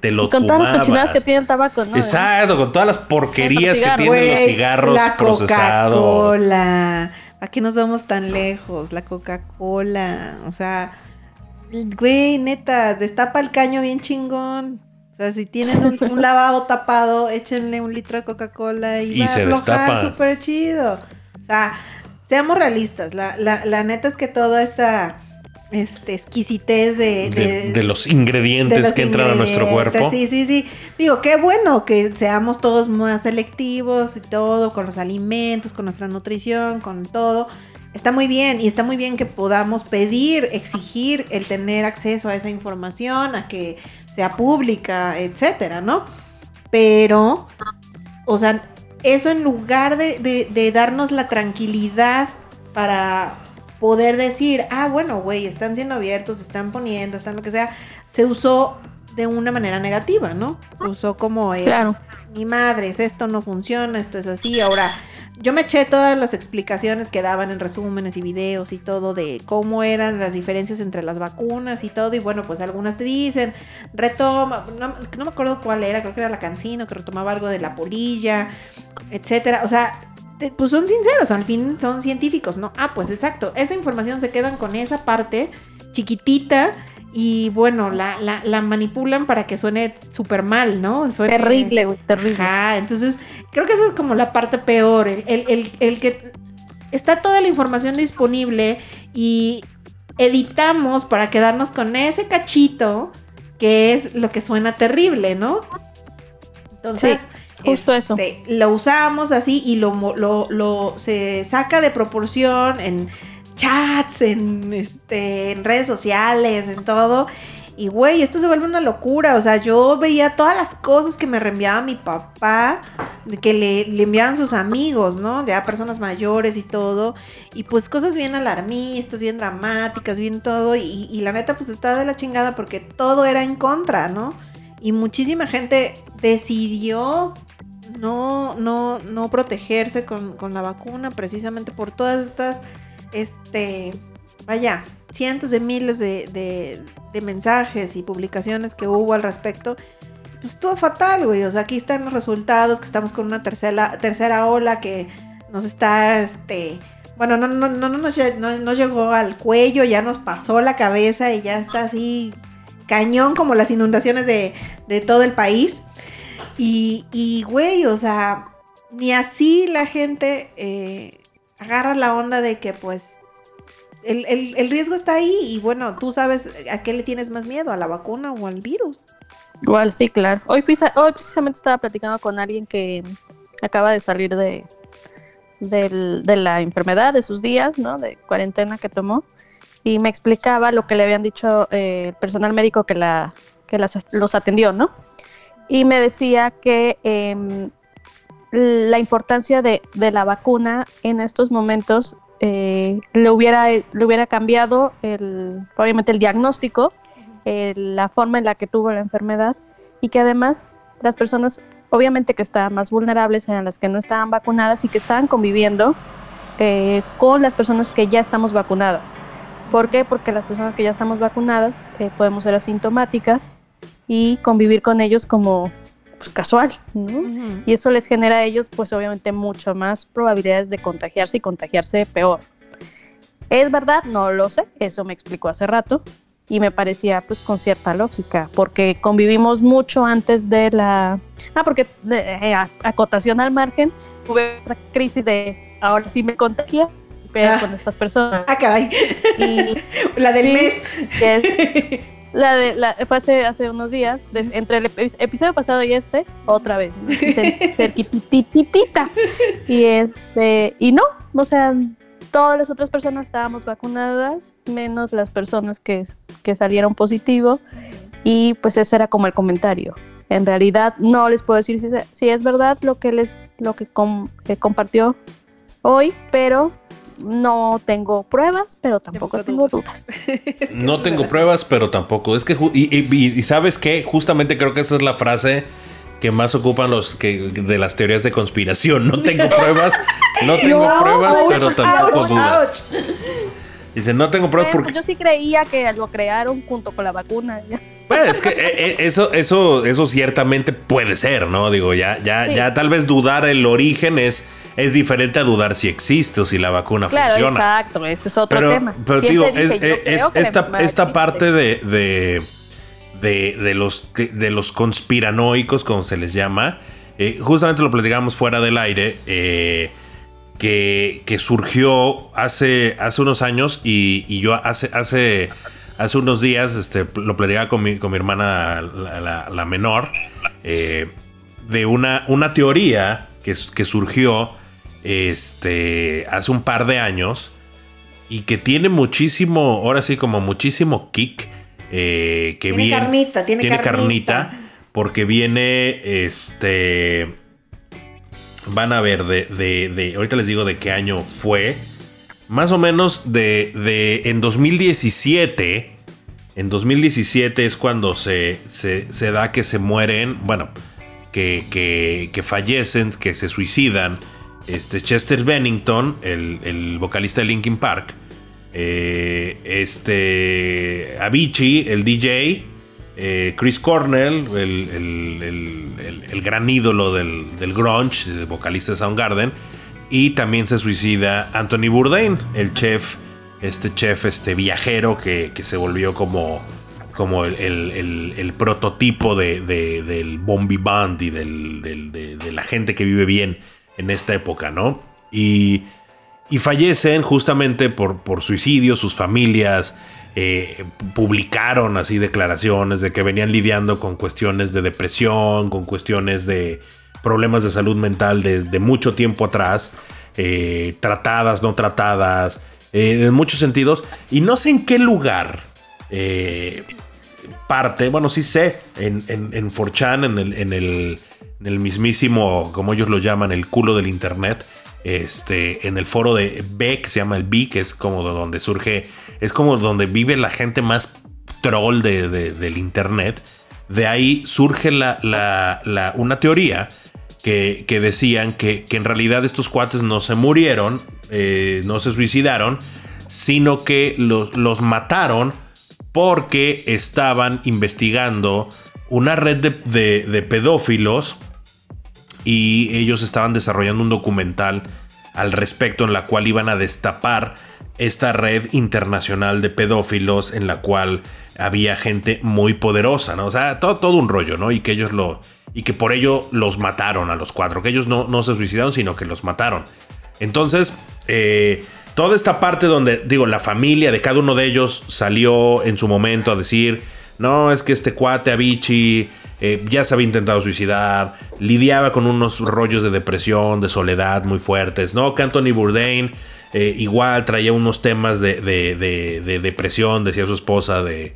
Te lo
Y con todas las
fumabas.
cochinadas que tiene el tabaco, ¿no?
Exacto, con todas las porquerías que tienen los cigarros
la
procesados.
Coca-Cola. ¿Para qué nos vamos tan lejos? La Coca-Cola. O sea, güey, neta, destapa el caño bien chingón. O sea, si tienen un, un lavabo tapado, échenle un litro de Coca-Cola y,
Y
va
se
a aflojar súper chido. O sea, seamos realistas. La, la, la neta es que toda esta este, exquisitez de,
De, de los ingredientes
los
que entran a nuestro cuerpo.
Sí, sí, sí. Digo, qué bueno que seamos todos más selectivos y todo, con los alimentos, con nuestra nutrición, con todo. Está muy bien y está muy bien que podamos pedir, exigir el tener acceso a esa información, a que sea pública, etcétera, ¿no? Pero, o sea, eso en lugar de, de- de darnos la tranquilidad para poder decir, ah, bueno, güey, están siendo abiertos, están poniendo, están lo que sea, se usó de una manera negativa, ¿no? Se usó como
Claro.
mi madre, esto no funciona, esto es así. Ahora, yo me eché todas las explicaciones que daban en resúmenes y videos y todo de cómo eran las diferencias entre las vacunas y todo. Y bueno, pues algunas te dicen, retoma, no, me acuerdo cuál era, creo que era la cancino, que retomaba algo de la polilla, etcétera. O sea, pues son sinceros, al fin son científicos, ¿no? Ah, pues exacto, esa información se quedan con esa parte chiquitita. Y bueno, la, la, la manipulan para que suene súper mal, ¿no? Suene-
Terrible, güey, terrible.
Ajá, entonces creo que esa es como la parte peor, el, el, el- el que está toda la información disponible y editamos para quedarnos con ese cachito que es lo que suena terrible, ¿no? Entonces,
justo eso.
este, lo usamos así y lo, lo, lo- se saca de proporción en chats, en, este, en redes sociales, en todo. Y güey, esto se vuelve una locura. O sea, yo veía todas las cosas que me reenviaba mi papá, que le, le enviaban sus amigos, ¿no? Ya personas mayores y todo. Y pues cosas bien alarmistas, bien dramáticas, bien todo. Y, y la neta, pues está de la chingada porque todo era en contra, ¿no? Y muchísima gente decidió no, no, no protegerse con, con la vacuna precisamente por todas estas, este, vaya, cientos de miles de, de- mensajes y publicaciones que hubo al respecto. Pues estuvo fatal, güey. O sea, aquí están los resultados, que estamos con una tercera, tercera ola que nos está, este... Bueno, no, no, no, no, nos no, no llegó al cuello, ya nos pasó la cabeza y ya está así cañón como las inundaciones de, de todo el país. Y, y, güey, o sea, ni así la gente eh, agarra la onda de que pues el, el- el riesgo está ahí y bueno, tú sabes a qué le tienes más miedo, a la vacuna o al virus.
Igual, sí, claro. Hoy, hoy precisamente estaba platicando con alguien que acaba de salir de, del- de la enfermedad, de sus días, ¿no? De cuarentena que tomó. Y me explicaba lo que le habían dicho eh, el personal médico que, la, que las- los atendió, ¿no? Y me decía que em, la importancia de, de la vacuna en estos momentos eh, le, hubiera, le hubiera cambiado el, obviamente el diagnóstico, eh, la forma en la que tuvo la enfermedad y que además las personas obviamente que estaban más vulnerables eran las que no estaban vacunadas y que estaban conviviendo eh, con las personas que ya estamos vacunadas. ¿Por qué? Porque las personas que ya estamos vacunadas eh, podemos ser asintomáticas y convivir con ellos como pues casual, ¿no? Y eso les genera a ellos, pues obviamente, mucho más probabilidades de contagiarse y contagiarse peor. ¿Es verdad? No lo sé, eso me explicó hace rato y me parecía pues con cierta lógica, porque convivimos mucho antes de la... Ah, porque eh, a- acotación al margen, tuve otra crisis de ahora sí me contagié pero
Ah.
con estas personas.
Ah, caray.
Y
La del
Sí.
mes.
La de la fue hace, hace unos días des- entre el epi- episodio pasado y este otra vez ¿no? Cer- cerquitititita y este y no o sea todas las otras personas estábamos vacunadas menos las personas que, que salieron positivo. Y pues eso era como el comentario. En realidad no les puedo decir si, si es verdad lo que les lo que, com- que compartió hoy pero no tengo pruebas pero tampoco tengo dudas
No tengo pruebas, pero tampoco. Es que. ju- Y, y- y- sabes qué? Justamente creo que esa es la frase que más ocupan los que de las teorías de conspiración. No tengo pruebas. No tengo pruebas, pero tampoco
ouch,
dudas.
ouch.
Dice, no tengo pruebas porque.
yo sí creía que lo crearon junto con la vacuna. ya.
Bueno, es que eh, eh, eso, eso, eso ciertamente puede ser, ¿no? Digo, ya, ya,
Sí.
ya tal vez dudar el origen es, es diferente a dudar si existe o si la vacuna
Claro,
funciona.
exacto, ese es otro
Pero,
tema.
pero
Siempre
digo, es, es-
la
esta, esta parte de, de, de, de los, de, de los conspiranoicos, como se les llama, eh, justamente lo platicamos fuera del aire, eh, que, que surgió hace, hace unos años y, y yo hace, hace, hace unos días este, lo platicaba con mi, con mi hermana, la, la- la menor, eh, de una, una teoría que, que surgió este, hace un par de años y que tiene muchísimo, ahora sí, como muchísimo kick. eh, que
Tiene
viene-
carnita, tiene carnita.
porque viene este. Van a ver, de, de, de- Ahorita les digo de qué año fue. Más o menos de. de en 2017. En 2017 es cuando se, se, se da que se mueren. Bueno, que, que, que fallecen, que se suicidan. Este Chester Bennington, el, el vocalista de Linkin Park. eh, este Avicii, el DJ. eh, Chris Cornell, el, el- el- gran ídolo del, del grunge, el vocalista de Soundgarden. Y también se suicida Anthony Bourdain, el chef, este chef este viajero que, que se volvió como, como el, el- el- el prototipo de, de- del Bombi Band y del- del- de, de la gente que vive bien en esta época, ¿no? Y, y fallecen justamente por, por suicidio, sus familias eh, publicaron así declaraciones de que venían lidiando con cuestiones de depresión, con cuestiones de problemas de salud mental de, de mucho tiempo atrás, eh, tratadas, no tratadas, eh, en muchos sentidos, y no sé en qué lugar parte, bueno, sí sé, en, en, en 4chan, en el, en, el, en el mismísimo, como ellos lo llaman, el culo del internet, este, en el foro de B, que se llama el B, que es como de donde surge, es como donde vive la gente más troll de- de- del internet. De ahí surge la, la- la- una teoría que, que decían que, que en realidad estos cuates no se murieron, eh, no se suicidaron, sino que los, los mataron porque estaban investigando una red de- de pedófilos y ellos estaban desarrollando un documental al respecto en la cual iban a destapar esta red internacional de pedófilos en la cual había gente muy poderosa, ¿no? O sea, todo, todo un rollo, ¿no? Y que ellos lo... Y que por ello los mataron a los cuatro, que ellos no, no se suicidaron, sino que los mataron. Entonces, eh, toda esta parte donde, digo, la familia de cada uno de ellos salió en su momento a decir, no, es que este cuate Avicii eh, ya se había intentado suicidar, lidiaba con unos rollos de depresión, de soledad muy fuertes, ¿no? Que Anthony Bourdain eh, igual traía unos temas de, de- de- de depresión, decía su esposa, de,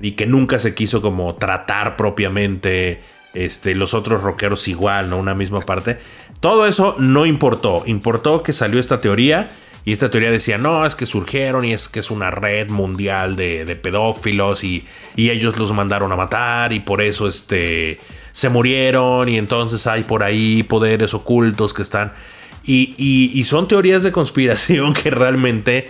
y que nunca se quiso como tratar propiamente. Este, los otros rockeros igual, ¿no? Una misma parte. Todo eso no importó. Importó que salió esta teoría. Y esta teoría decía, no, es que surgieron y es que es una red mundial de, pedófilos y, y ellos los mandaron a matar y por eso este, se murieron y entonces hay por ahí poderes ocultos que están... Y, y- son teorías de conspiración que realmente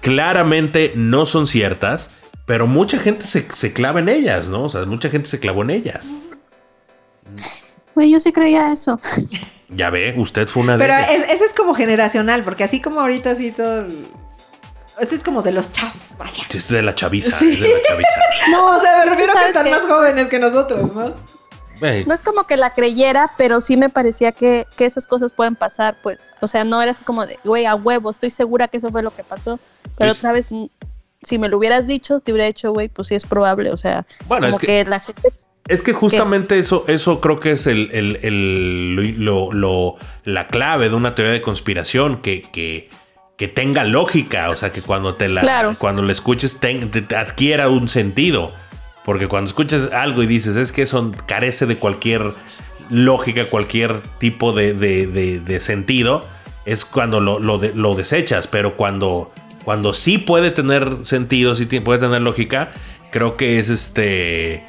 claramente no son ciertas, pero mucha gente se, se clava en ellas, ¿no? O sea, mucha gente se clavó en ellas.
Güey, yo sí creía eso.
Ya ve, usted fue una de
Pero es- ese es como generacional, porque así como ahorita así todo... Ese es como de los chavos, vaya.
Es de la chaviza,
Sí.
es de la chaviza.
No, o sea, me refiero a que
¿Sabes
están
qué?
más jóvenes que nosotros, ¿no?
No es como que la creyera, pero sí me parecía que, que esas cosas pueden pasar, pues. O sea, no era así como de, güey, a huevo, estoy segura que eso fue lo que pasó. Pero
Es-
otra vez, si me lo hubieras dicho, te hubiera dicho, güey, pues sí es probable. O sea,
Bueno,
como
es que-
que... la gente.
Es que justamente eso, eso creo que es el, el- el- lo, lo- la clave de una teoría de conspiración, que, que, que tenga lógica, o sea, que cuando te la,
Claro.
cuando la escuches te- te adquiera un sentido. Porque cuando escuchas algo y dices, es que eso carece de cualquier lógica, cualquier tipo de, de- de- de sentido, es cuando lo, lo lo desechas. Pero cuando, cuando sí puede tener sentido, sí puede tener lógica, creo que es este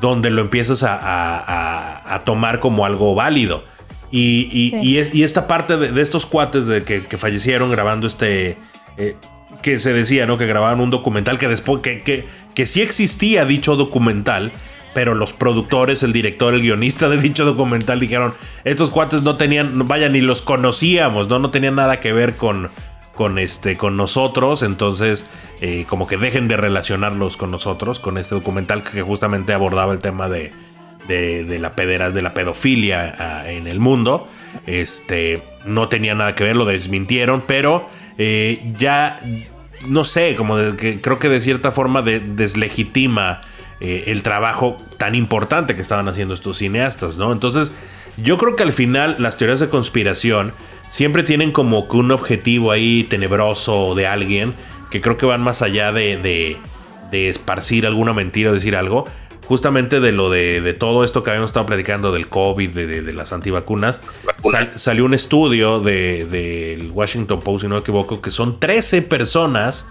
donde lo empiezas a, a- a- tomar como algo válido. Y, y-
Sí.
y es- y esta parte de, de estos cuates de que, que fallecieron grabando este... eh, que se decía, ¿no? Que grababan un documental que después... Que, que, que sí existía dicho documental, pero los productores, el director, el guionista de dicho documental dijeron, estos cuates no tenían, vaya, ni los conocíamos, ¿no? No tenían nada que ver con, con, este, con nosotros, entonces eh, como que dejen de relacionarlos con nosotros, con este documental que justamente abordaba el tema de, de, de la pedera, de la pedofilia ah, en el mundo. Este no tenía nada que ver, lo desmintieron, pero eh, ya no sé, como de que creo que de cierta forma de- deslegitima eh, el trabajo tan importante que estaban haciendo estos cineastas, ¿no? Entonces, yo creo que al final las teorías de conspiración siempre tienen como que un objetivo ahí tenebroso de alguien que creo que van más allá de, de- de esparcir alguna mentira o decir algo. Justamente de lo de, de todo esto que habíamos estado platicando del COVID, de, las antivacunas, sal- salió un estudio del de, del Washington Post, si no me equivoco, que son 13 personas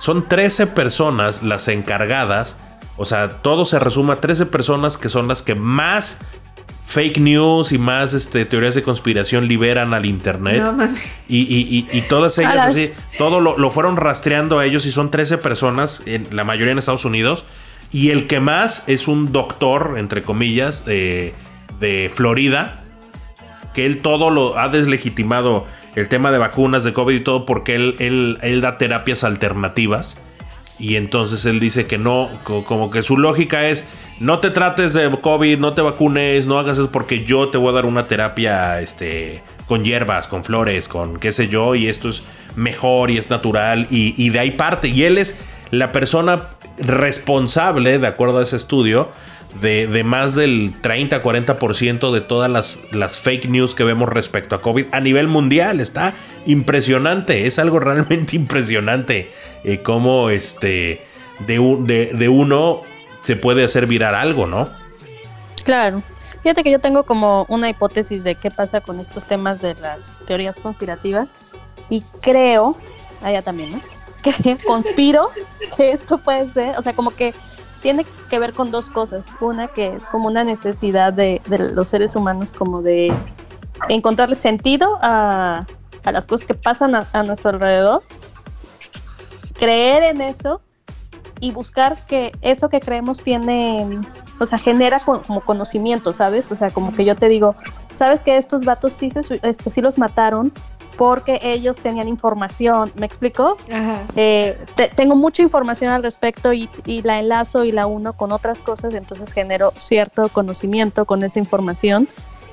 son 13 personas las encargadas. O sea, todo se resume a 13 personas que son las que más fake news y más este, teorías de conspiración liberan al internet.
No mames.
Y, y- y- y todas ellas así, todo lo, lo fueron rastreando a ellos y son 13 personas, en, la mayoría en Estados Unidos. Y el que más es un doctor, entre comillas, de, de Florida, que él todo lo ha deslegitimado el tema de vacunas, de COVID y todo, porque él, él, él da terapias alternativas. Y entonces él dice que no, co- como que su lógica es, no te trates de COVID, no te vacunes, no hagas eso porque yo te voy a dar una terapia este, con hierbas, con flores, con qué sé yo, y esto es mejor y es natural, y, de ahí parte. Y él es la persona responsable, de acuerdo a ese estudio, de, más del 30-40% de todas las, fake news que vemos respecto a COVID a nivel mundial. Está impresionante, es algo realmente impresionante eh, cómo este, de, de uno se puede hacer virar algo, ¿no?
Claro. Fíjate que yo tengo como una hipótesis de qué pasa con estos temas de las teorías conspirativas y creo, allá también, ¿no? Que conspiro que esto puede ser, o sea, como que tiene que ver con dos cosas. Una que es como una necesidad de, los seres humanos como de encontrarle sentido a, a las cosas que pasan a nuestro alrededor, creer en eso y buscar que eso que creemos tiene, o sea, genera co- como conocimiento, ¿sabes? O sea, como que yo te digo, ¿sabes que estos vatos sí, se, este, sí los mataron porque ellos tenían información? ¿Me explico?
Ajá.
Eh, te- tengo mucha información al respecto y, y la enlazo y la uno con otras cosas, entonces genero cierto conocimiento con esa información,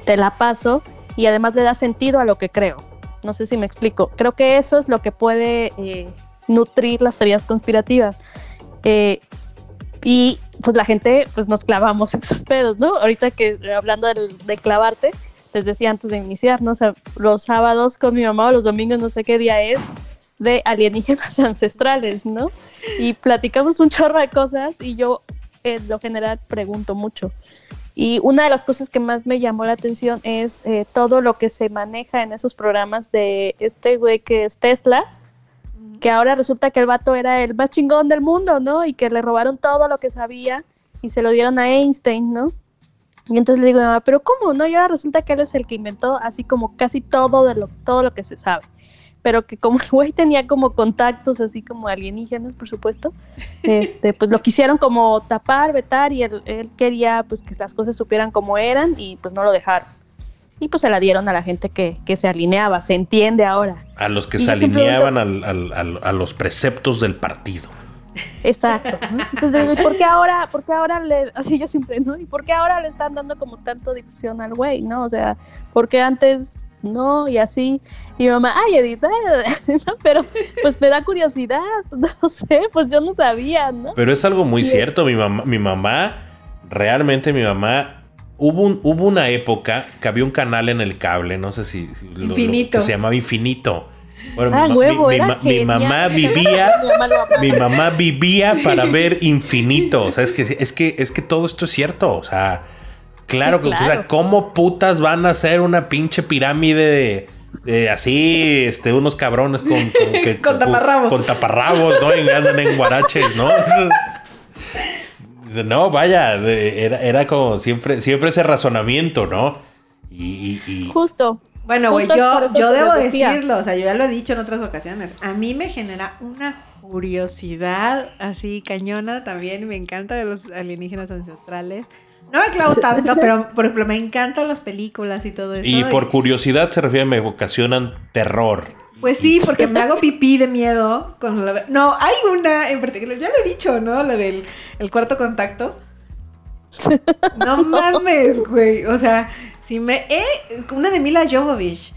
te la paso y además le da sentido a lo que creo. No sé si me explico. Creo que eso es lo que puede eh, nutrir las teorías conspirativas. Eh, y pues la gente, pues nos clavamos en esos pedos, ¿no? Ahorita que eh, hablando del- de clavarte, les decía antes de iniciar, ¿no? O sea, los sábados con mi mamá o los domingos, no sé qué día es, de alienígenas ancestrales, ¿no? Y platicamos un chorro de cosas y yo en lo general pregunto mucho. Y una de las cosas que más me llamó la atención es eh, todo lo que se maneja en esos programas de este güey que es Tesla, que ahora resulta que el vato era el más chingón del mundo, ¿no? Y que le robaron todo lo que sabía y se lo dieron a Einstein, ¿no? Y entonces le digo a mamá, pero ¿cómo? No, y ahora resulta que él es el que inventó así como casi todo de lo, todo lo que se sabe. Pero que como el güey tenía como contactos así como alienígenas, por supuesto, este, pues lo quisieron como tapar, vetar, y él, él quería pues que las cosas supieran como eran y pues no lo dejaron. Y pues se la dieron a la gente que, que se alineaba, se entiende ahora.
A los que
Y
se alineaban al- al- al- a los preceptos del partido.
Exacto. Entonces digo, ¿y por qué ahora, por qué ahora le, así yo siempre, ¿no? ¿Y por qué ahora le están dando como tanto difusión al güey, ¿no? O sea, ¿por qué antes no? Y así, y mi mamá, ay, Edith, ¿no? pero pues me da curiosidad, no sé, pues yo no sabía, ¿no?
Pero es algo muy
Sí.
cierto. Mi mamá, mi mamá, realmente mi mamá, hubo, un- hubo una época que había un canal en el cable, no sé si, si lo- lo-
Infinito.
que se llamaba Infinito. Bueno,
Ah,
mi,
huevo,
mi- mi mi mamá vivía,
Mi mamá
vivía para ver Infinito. O sea, es que, es que, es que todo esto es cierto. O sea, claro,
Sí,
que, o sea,
claro.
¿cómo putas van a hacer una pinche pirámide de, de así, este, unos cabrones con, con, que-
Con taparrabos.
Con taparrabos, ¿no? Y andan en guaraches, ¿no? No, vaya, de- era, era como siempre, siempre ese razonamiento, ¿no? Y, y- y-
Justo.
Bueno, güey, yo, yo debo decirlo, o sea, yo ya lo he dicho en otras ocasiones. A mí me genera una curiosidad así cañona también, me encanta de los alienígenas ancestrales. No me clavo tanto, pero por ejemplo, me encantan las películas y todo eso.
y por curiosidad se refiere, me ocasionan terror.
Pues sí, porque me hago pipí de miedo con la... No, hay una en particular, ya lo he dicho, ¿no? La del el cuarto contacto. No mames, güey. O sea, si me he... Una de Mila Jovovich.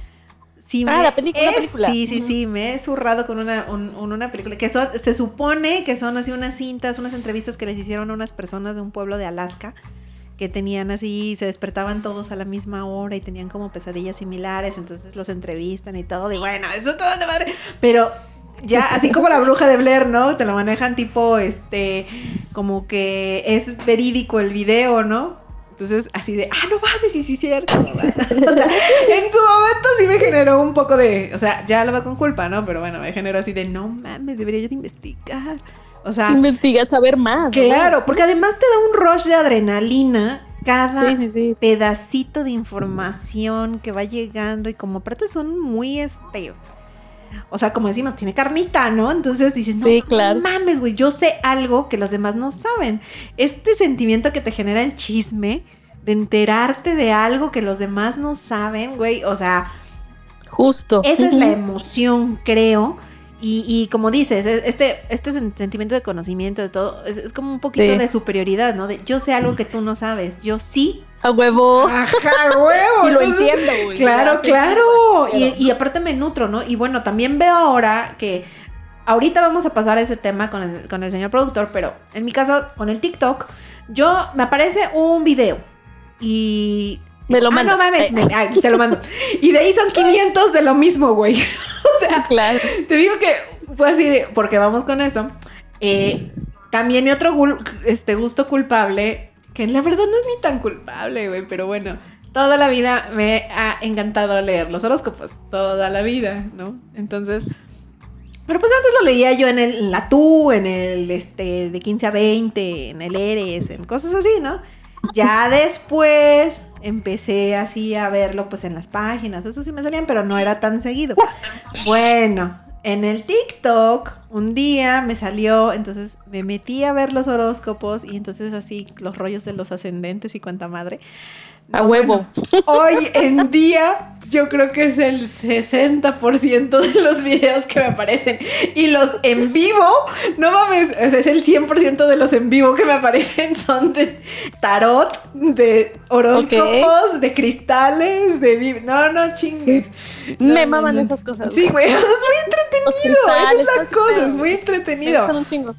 Si
Ah,
me
la película,
he-
una película.
Sí, sí, sí. Me he zurrado con una, un- un- una película. Que son, se supone que son así unas cintas, unas entrevistas que les hicieron a unas personas de un pueblo de Alaska. Que tenían así, se despertaban todos a la misma hora y tenían como pesadillas similares. Entonces los entrevistan y todo. Y bueno, eso todo de madre. Pero ya, así como la bruja de Blair, ¿no? Te lo manejan tipo, este, como que es verídico el video, ¿no? Entonces, así de, ah, no mames, sí, sí, cierto. o sea, en su momento sí me generó un poco de, o sea, ya lo va con culpa, ¿no? Pero bueno, me generó así de, no mames, debería yo de investigar. O sea,
Investiga, saber más. ¿no?
claro, porque además te da un rush de adrenalina cada
Sí, sí, sí.
pedacito de información que va llegando y como aparte son muy este o sea, como decimos, tiene carnita, ¿no? Entonces dices, no,
claro.
mames, güey, yo sé algo que los demás no saben. Este sentimiento que te genera el chisme, de enterarte de algo que los demás no saben, güey, o sea,
Justo.
esa es la emoción, creo. Y, y como dices, e- este, este sen- sentimiento de conocimiento de todo, es, es como un poquito
Sí.
de superioridad, ¿no? De yo sé algo que tú no sabes, yo sí.
A huevo.
Ajá, huevo.
y lo
entonces-
entiendo, güey.
Claro, claro.
sí,
Y, aparte me nutro, ¿no? Y bueno, también veo ahora que ahorita vamos a pasar a ese tema con el, con el señor productor, pero en mi caso, con el TikTok, yo me aparece un video y...
Me lo
ah,
mandas.
no mames,
Eh.
me- ah, te lo mando. Y de ahí son 500 de lo mismo, güey. o sea,
Claro.
te digo que fue así de, porque vamos con eso. Eh, también mi otro este gusto culpable, que la verdad no es ni tan culpable, güey, pero bueno, toda la vida me ha encantado leer los horóscopos, toda la vida, ¿no? Entonces, pero pues antes lo leía yo en, el, en la TU, en el este, de 15 a 20, en el Eres, en cosas así, ¿no? Ya después empecé así a verlo pues en las páginas, eso sí me salían, pero no era tan seguido. Bueno, en el TikTok un día me salió, entonces me metí a ver los horóscopos y entonces así los rollos de los ascendentes y cuanta madre.
A huevo.
bueno, hoy en día yo creo que es el 60% de los videos que me aparecen. Y los en vivo, no mames, o sea, es el 100% de los en vivo que me aparecen son de tarot, de horóscopos, de cristales, de... No, no chingues. No,
Me maman
no.
esas cosas.
Sí, güey, es muy entretenido. Esa es la cosa, es muy entretenido.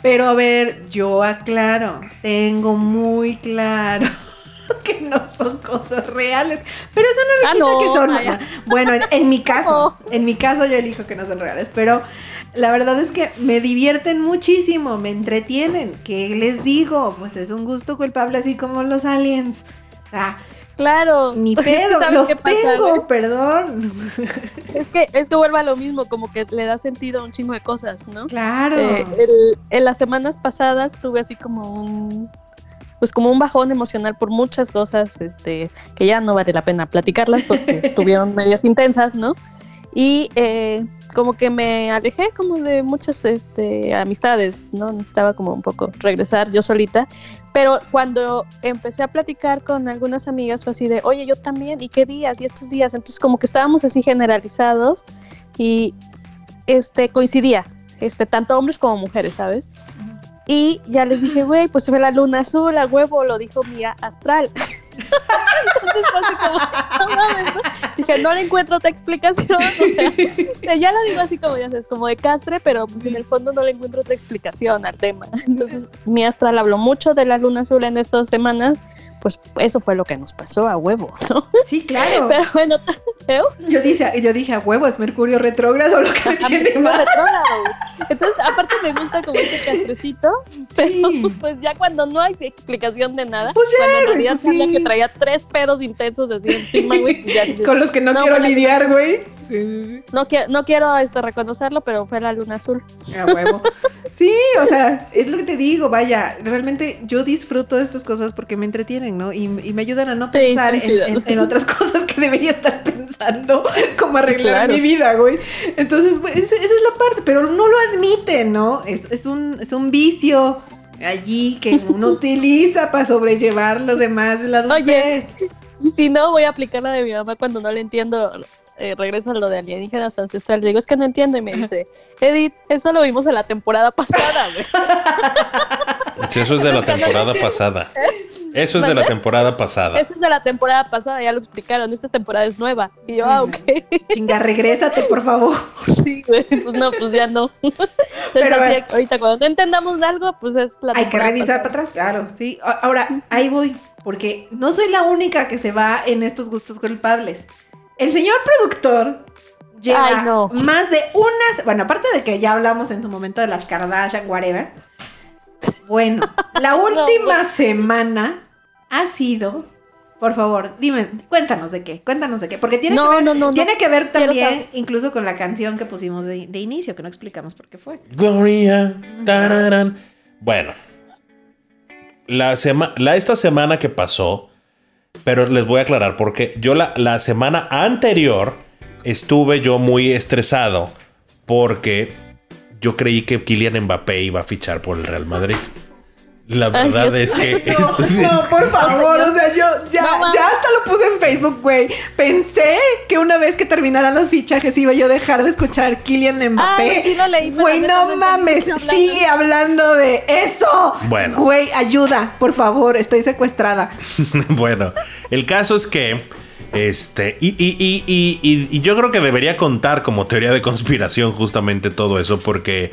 Pero a ver, yo aclaro, tengo muy claro que no son cosas reales, pero eso no le
Ah,
quita
no,
que son.
vaya.
Bueno, en, en mi caso,
No.
en mi caso yo elijo que no son reales, pero la verdad es que me divierten muchísimo, me entretienen. ¿Qué les digo? Pues es un gusto culpable así como los aliens. Ah,
Claro.
ni pedo,
¿Sabes
los
pasa,
tengo, perdón.
Es que, es que vuelve a lo mismo, como que le da sentido a un chingo de cosas, ¿no?
Claro.
Eh, el- en las semanas pasadas tuve así como un pues como un bajón emocional por muchas cosas este que ya no vale la pena platicarlas porque estuvieron medias intensas no y eh, como que me alejé como de muchas este amistades no necesitaba como un poco regresar yo solita pero cuando empecé a platicar con algunas amigas fue así de oye yo también y qué días y estos días entonces como que estábamos así generalizados y este coincidía este tanto hombres como mujeres sabes y ya les dije, güey, pues fue la luna azul, a huevo, lo dijo mi astral. Entonces no. Dije, no le encuentro otra explicación. O sea, ya lo digo así como ya sabes, como de castre, pero pues en el fondo no le encuentro otra explicación al tema. Entonces, mi astral habló mucho de la luna azul en estas semanas. Pues eso fue lo que nos pasó a huevo, ¿no?
sí, claro.
Pero bueno.
Yo dije, yo dije a huevo, es Mercurio retrógrado lo que tiene
no. Entonces, aparte me gusta como este castrecito, pero
Sí.
pues ya cuando no hay explicación de nada,
Pues ya,
cuando en realidad
pues
sabía
sí.
que traía tres pedos intensos así encima, güey, pues
Con los que no,
No,
quiero lidiar, güey. Sí, sí, sí.
no, quiero, no quiero este, reconocerlo, pero fue la luna azul.
A huevo. Sí, o sea, es lo que te digo, vaya, realmente yo disfruto de estas cosas porque me entretienen, ¿no? Y, y me ayudan a no pensar
sí,
en,
sí.
en- en otras cosas que debería estar pensando, como arreglar
Claro.
mi vida, güey. Entonces, pues, esa, es la parte, pero no lo admiten, ¿no? Es, es, un, es un vicio allí que uno utiliza para sobrellevar lo demás de la adultez.
Si no, voy a aplicar la de mi mamá cuando no le entiendo. eh, regreso a lo de alienígenas ancestrales. Digo, es que no entiendo. Y me dice, Edith, eso lo vimos en la temporada pasada, güey.
Sí, eso es de la temporada pasada. Eso es de la temporada pasada.
Eso es de la temporada pasada, ya lo explicaron. Esta temporada es nueva. Y yo,
Sí.
ah, ok.
Chinga, regrésate, por favor.
Sí, pues no, pues ya no.
Pero,
Pero
a ver.
ahorita cuando no entendamos algo, pues es la
Hay que revisar
pasada.
para atrás, claro. Sí, ahora, ahí voy, porque no soy la única que se va en estos gustos culpables. El señor productor lleva
Ay, no.
más de unas, bueno, aparte de que ya hablamos en su momento de las Kardashian, whatever. Bueno, la última
no.
semana ha sido, por favor, dime, cuéntanos de qué, cuéntanos de qué, porque tiene
No,
que ver,
no, no, no.
tiene que ver también incluso con la canción que pusimos de, de inicio, que no explicamos por qué fue.
Gloria. tararán. Bueno. La sema- la, esta semana que pasó, pero les voy a aclarar porque yo la, la semana anterior estuve yo muy estresado porque yo creí que Kylian Mbappé iba a fichar por el Real Madrid. La verdad es que...
No, no, por favor, o sea, yo ya, ya hasta lo puse en Facebook, güey. Pensé que una vez que terminaran los fichajes iba yo a dejar de escuchar Kylian Mbappé.
Ay, sí leí,
Güey, no mames,
hablando.
sigue hablando de eso.
Bueno.
Güey, ayuda, por favor, estoy secuestrada.
bueno, el caso es que. Este. Y, y- y- y- yo creo que debería contar como teoría de conspiración justamente todo eso. Porque.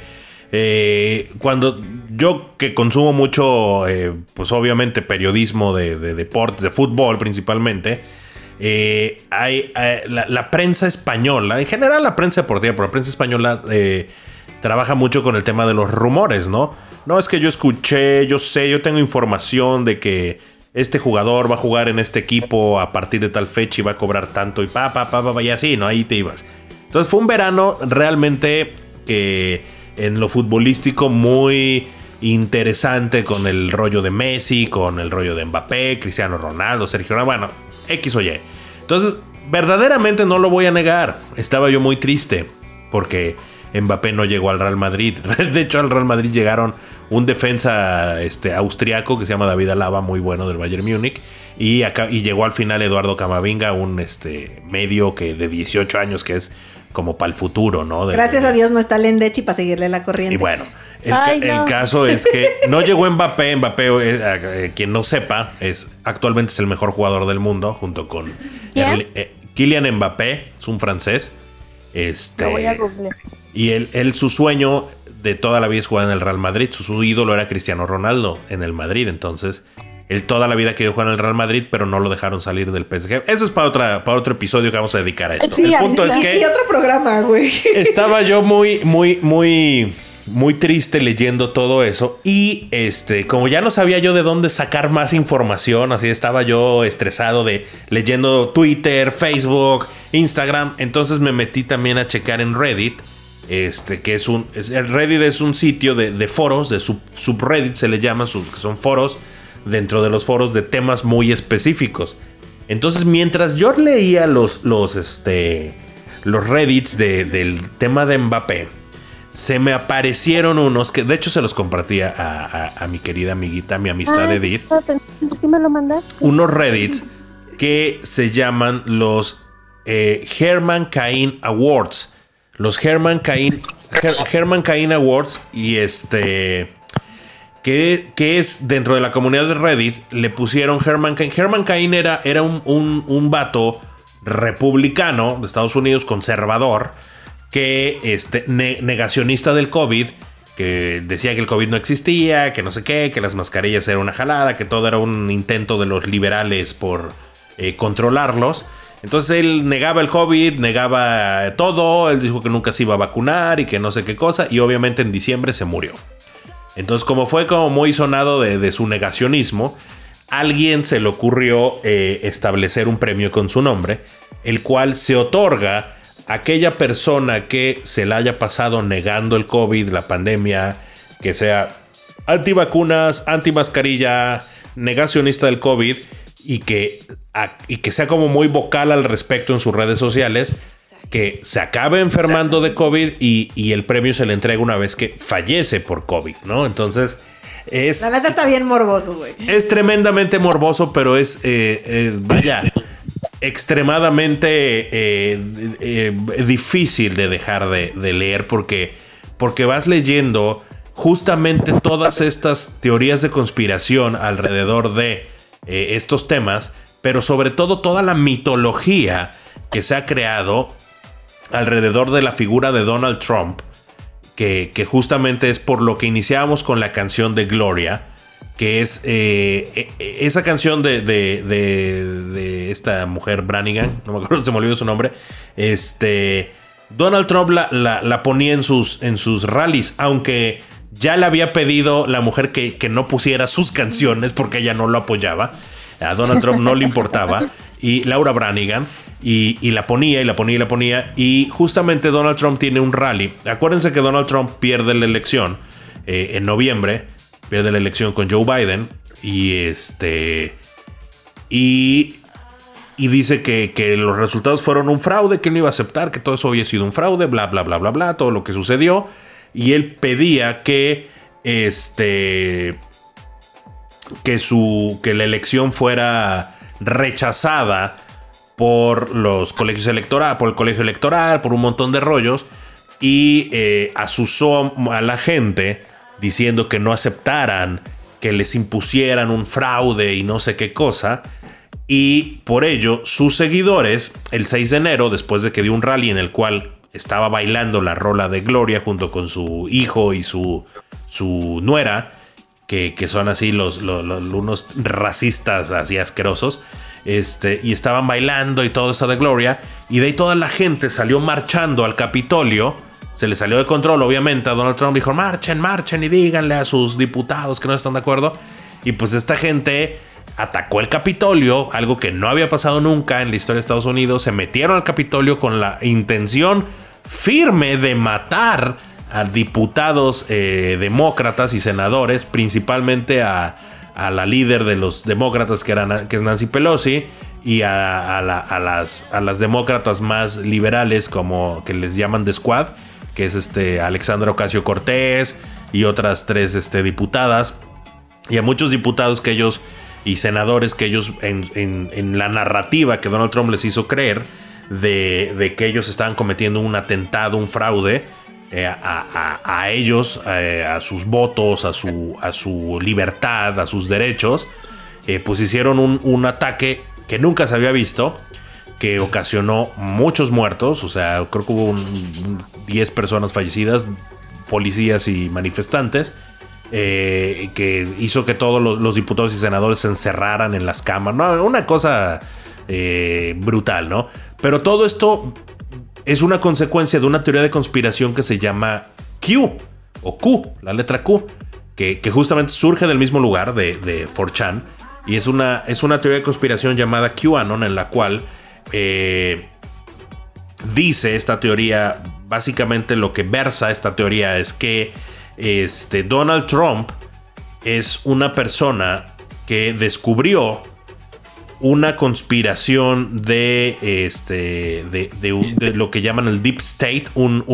eh, cuando yo que consumo mucho, eh, pues obviamente periodismo de, de deportes, de fútbol principalmente, eh, hay, la, la prensa española, en general la prensa deportiva, pero la prensa española trabaja mucho con el tema de los rumores, ¿no? No es que yo escuché, yo sé, yo tengo información de que este jugador va a jugar en este equipo a partir de tal fecha y va a cobrar tanto y pa, pa, pa, pa, y así, ¿no? Ahí te ibas. Entonces fue un verano realmente que en lo futbolístico muy interesante con el rollo de Messi, con el rollo de Mbappé, Cristiano Ronaldo, Sergio Ramos, bueno, X o Y. Entonces, verdaderamente no lo voy a negar. Estaba yo muy triste porque Mbappé no llegó al Real Madrid. De hecho, al Real Madrid llegaron un defensa este, austriaco que se llama David Alaba, muy bueno del Bayern Múnich. Y, acá, y llegó al final Eduardo Camavinga, un este, medio que de 18 años que es como para el futuro, ¿no? De-
Gracias a Dios no está Lendechi para seguirle la corriente.
y bueno, el, ca- caso es que no llegó Mbappé. Mbappé, eh, eh, quien no sepa, es actualmente es el mejor jugador del mundo junto con eh, Kylian Mbappé, es un francés. Este,
Lo voy a
y él, él, su sueño de toda la vida es jugar en el Real Madrid. Su, su ídolo era Cristiano Ronaldo en el Madrid. Entonces, él toda la vida quería jugar en el Real Madrid, pero no lo dejaron salir del PSG. Eso es para, otra, para otro episodio que vamos a dedicar a esto.
Sí,
el punto es que
y otro programa, güey.
estaba yo muy, muy, muy, muy triste leyendo todo eso. Y este, como ya no sabía yo de dónde sacar más información, así estaba yo estresado de leyendo Twitter, Facebook, Instagram. Entonces me metí también a checar en Reddit. Este, que es un. es- el Reddit es un sitio de, de foros, de sub, subreddit se le llama, sub- que son foros dentro de los foros de temas muy específicos. Entonces, mientras yo leía los, los, este, los reddits de- del tema de Mbappé, se me aparecieron unos que, de hecho, se los compartía a, a- a mi querida amiguita, mi amistad
Ah,
Edith,
¿Sí me lo mandaste?
unos reddits que se llaman los eh, Herman Cain Awards. Los Herman Cain, Her- Cain Awards y este... Que, que es dentro de la comunidad de Reddit, le pusieron Herman Cain. Herman Cain era, era un, un, vato republicano de Estados Unidos, conservador, que este, ne- negacionista del COVID, que decía que el COVID no existía, que no sé qué, que las mascarillas eran una jalada, que todo era un intento de los liberales por eh, controlarlos. Entonces él negaba el COVID, negaba todo, él dijo que nunca se iba a vacunar y que no sé qué cosa, y obviamente en diciembre se murió. Entonces, como fue como muy sonado de, su negacionismo, alguien se le ocurrió eh, establecer un premio con su nombre, el cual se otorga a aquella persona que se la haya pasado negando el COVID, la pandemia, que sea antivacunas, antimascarilla, negacionista del COVID y que, a- y que sea como muy vocal al respecto en sus redes sociales, que se acabe enfermando de COVID y, y el premio se le entrega una vez que fallece por COVID, ¿no? Entonces, es,
La neta está bien morboso, güey.
es tremendamente morboso, pero es, eh, eh, vaya, extremadamente eh, difícil de dejar de, de leer porque, porque vas leyendo justamente todas estas teorías de conspiración alrededor de estos temas, pero sobre todo toda la mitología que se ha creado alrededor de la figura de Donald Trump, que, justamente es por lo que iniciábamos con la canción de Gloria, que es eh, e- esa canción de, esta mujer Brannigan, no me acuerdo, se me olvidó su nombre, este, Donald Trump la ponía en sus, en sus rallies, aunque ya le había pedido la mujer que, que no pusiera sus canciones porque ella no lo apoyaba, a Donald Trump no le importaba, y Laura Branigan, y, la ponía y la ponía y la ponía, y justamente Donald Trump tiene un rally. Acuérdense que Donald Trump pierde la elección eh, en noviembre, pierde la elección con Joe Biden, y este. Y, y dice que, que los resultados fueron un fraude, que él no iba a aceptar, que todo eso había sido un fraude, bla, bla, bla, bla, bla, todo lo que sucedió. Y él pedía que este que, su, que la elección fuera rechazada por los colegios electorales, por el colegio electoral, por un montón de rollos, y eh, asusó a la gente diciendo que no aceptaran que les impusieran un fraude y no sé qué cosa. Y por ello, sus seguidores, el 6 de enero, después de que dio un rally en el cual estaba bailando la rola de Gloria junto con su hijo y su, su nuera, que, son así los- unos racistas así asquerosos, este, y estaban bailando y todo eso de Gloria, y de ahí toda la gente salió marchando al Capitolio, se le salió de control obviamente a Donald Trump, dijo marchen, marchen y díganle a sus diputados que no están de acuerdo, y pues esta gente atacó el Capitolio, algo que no había pasado nunca en la historia de Estados Unidos, se metieron al Capitolio con la intención firme de matar a diputados eh, demócratas y senadores, principalmente a, a la líder de los demócratas que, era, que es Nancy Pelosi y a, a la- a las, a las demócratas más liberales como que les llaman The Squad, que es este Alexandra Ocasio Cortés y otras tres este, diputadas. Y a muchos diputados que ellos y senadores que ellos en, en- en la narrativa que Donald Trump les hizo creer de, de que ellos estaban cometiendo un atentado, un fraude eh, a, ellos, eh, a sus votos, a su, a su libertad, a sus derechos, eh, pues hicieron un, ataque que nunca se había visto, que ocasionó muchos muertos, o sea, creo que hubo un- un 10 personas fallecidas, policías y manifestantes, que hizo que todos los, los diputados y senadores se encerraran en las cámaras. No, una cosa eh, brutal, ¿no? Pero todo esto es una consecuencia de una teoría de conspiración que se llama Q, o Q, la letra Q, que, justamente surge del mismo lugar de, de 4chan. Y es una, es una teoría de conspiración llamada QAnon, en la cual eh, dice esta teoría, básicamente lo que versa esta teoría es que este, Donald Trump es una persona que descubrió una conspiración de, este, de, de lo que llaman el Deep State, un,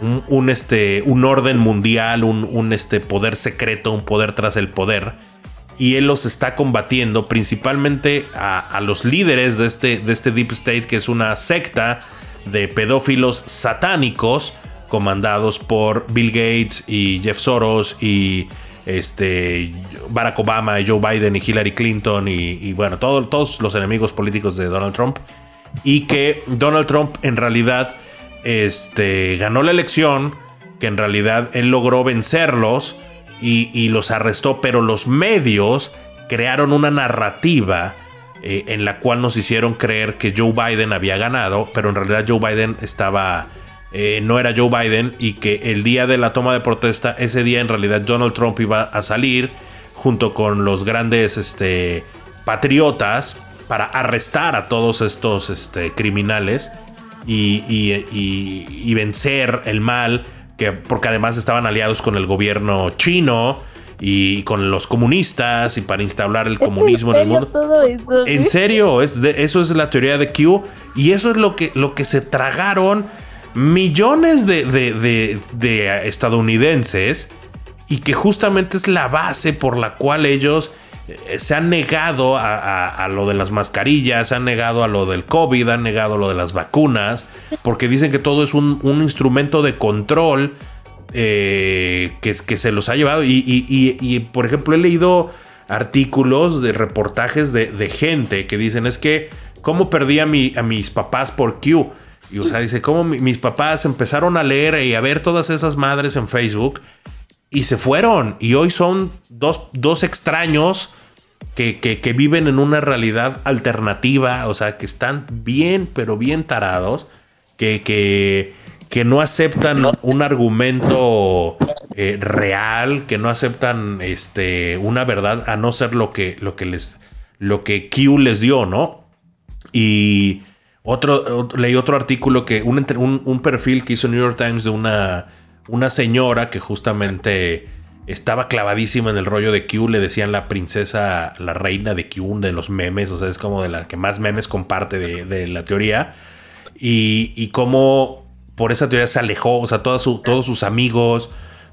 un, este, un orden mundial, un, un, este, poder secreto, un poder tras el poder. Y él los está combatiendo principalmente a, a los líderes de este, de este Deep State, que es una secta de pedófilos satánicos comandados por Bill Gates y Jeff Soros y este Barack Obama Joe Biden y Hillary Clinton y, bueno, todo- todos los enemigos políticos de Donald Trump. Y que Donald Trump en realidad este, ganó la elección, que en realidad él logró vencerlos y, y los arrestó, pero los medios crearon una narrativa eh, en la cual nos hicieron creer que Joe Biden había ganado, pero en realidad Joe Biden estaba, eh, no era Joe Biden y que el día de la toma de protesta, ese día en realidad Donald Trump iba a salir junto con los grandes este, patriotas para arrestar a todos estos este, criminales y, y- y- y vencer el mal, que, porque además estaban aliados con el gobierno chino y con los comunistas y para instaurar el comunismo en el mundo.
todo eso?
En serio, es de- eso es la teoría de Q. Y eso es lo que, lo que se tragaron millones de, de- de- de estadounidenses. Y que justamente es la base por la cual ellos eh, se han negado a, lo de las mascarillas, se han negado a lo del COVID, han negado a lo de las vacunas. Porque dicen que todo es un, un instrumento de control eh, que, que se los ha llevado. Y, y- y- y, por ejemplo, he leído artículos de reportajes de, de gente que dicen es que cómo perdí a, mi, a mis papás por Q. Y o sea, dice, cómo mi- mis papás empezaron a leer y a ver todas esas madres en Facebook y se fueron. Y hoy son dos, dos extraños que, que- que viven en una realidad alternativa, o sea, que están bien, pero bien tarados, que, que, que no aceptan un argumento eh, real, que no aceptan este, una verdad a no ser lo que, lo que les lo que Q les dio, ¿no? Y otro, ot- leí otro artículo que un, un, un perfil que hizo New York Times de una, una señora que justamente estaba clavadísima en el rollo de Q, le decían la princesa, la reina de Q, de los memes, o sea, es como de la que más memes comparte de, de la teoría. Y, y cómo por esa teoría se alejó, o sea, toda su- todos sus amigos,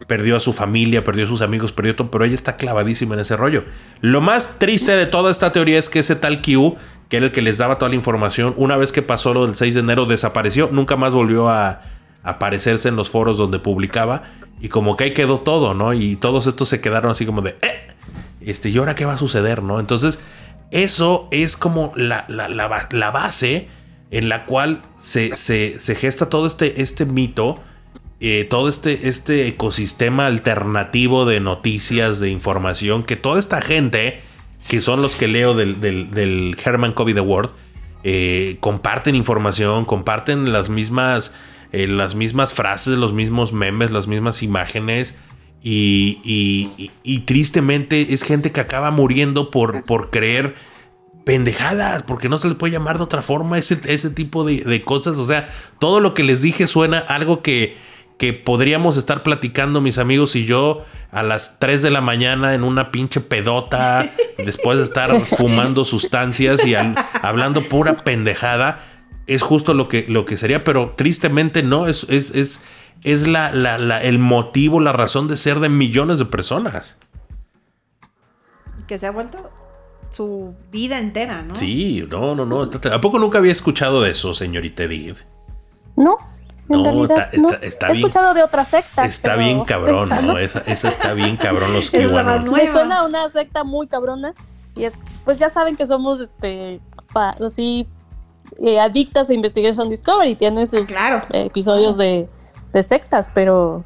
perdió a su familia, perdió a sus amigos, perdió todo, pero ella está clavadísima en ese rollo. Lo más triste de toda esta teoría es que ese tal Q, que era el que les daba toda la información, una vez que pasó lo del 6 de enero, desapareció, nunca más volvió a aparecerse en los foros donde publicaba, y como que ahí quedó todo, ¿no? Y todos estos se quedaron así como de, "Eh, este, ¿y ahora qué va a suceder, no? Entonces, eso es como la, la- la ba- la base en la cual se, se- se gesta todo este, este mito, eh, todo este, este ecosistema alternativo de noticias, de información, que toda esta gente, que son los que leo del, del, del Herman Covid Award, eh, comparten información, comparten las mismas, eh, las mismas frases, los mismos memes, las mismas imágenes. Y, y- y- y tristemente es gente que acaba muriendo por, por creer pendejadas, porque no se les puede llamar de otra forma ese, ese tipo de, de cosas. O sea, todo lo que les dije suena algo que, que podríamos estar platicando mis amigos y yo a las 3 de la mañana en una pinche pedota, después de estar fumando sustancias y al- hablando pura pendejada. Es justo lo que, lo que sería, pero tristemente no, es, es, es, es la, la- la- el motivo, la razón de ser de millones de personas.
Que se ha vuelto su vida entera, ¿no?
Sí, no, no, no. ¿A poco nunca había escuchado de eso, señorita Edith?
No, en
No,
realidad
está-
no.
está- está
He
bien-
escuchado de otras sectas.
Está
pero
bien cabrón, ¿no? Esa, esa está bien cabrón los
más
Me suena a una secta muy cabrona y es, pues ya saben que somos, este, pa- así, eh, adictas a Investigation Discovery, tiene sus
Claro.
eh, episodios de, de sectas, pero,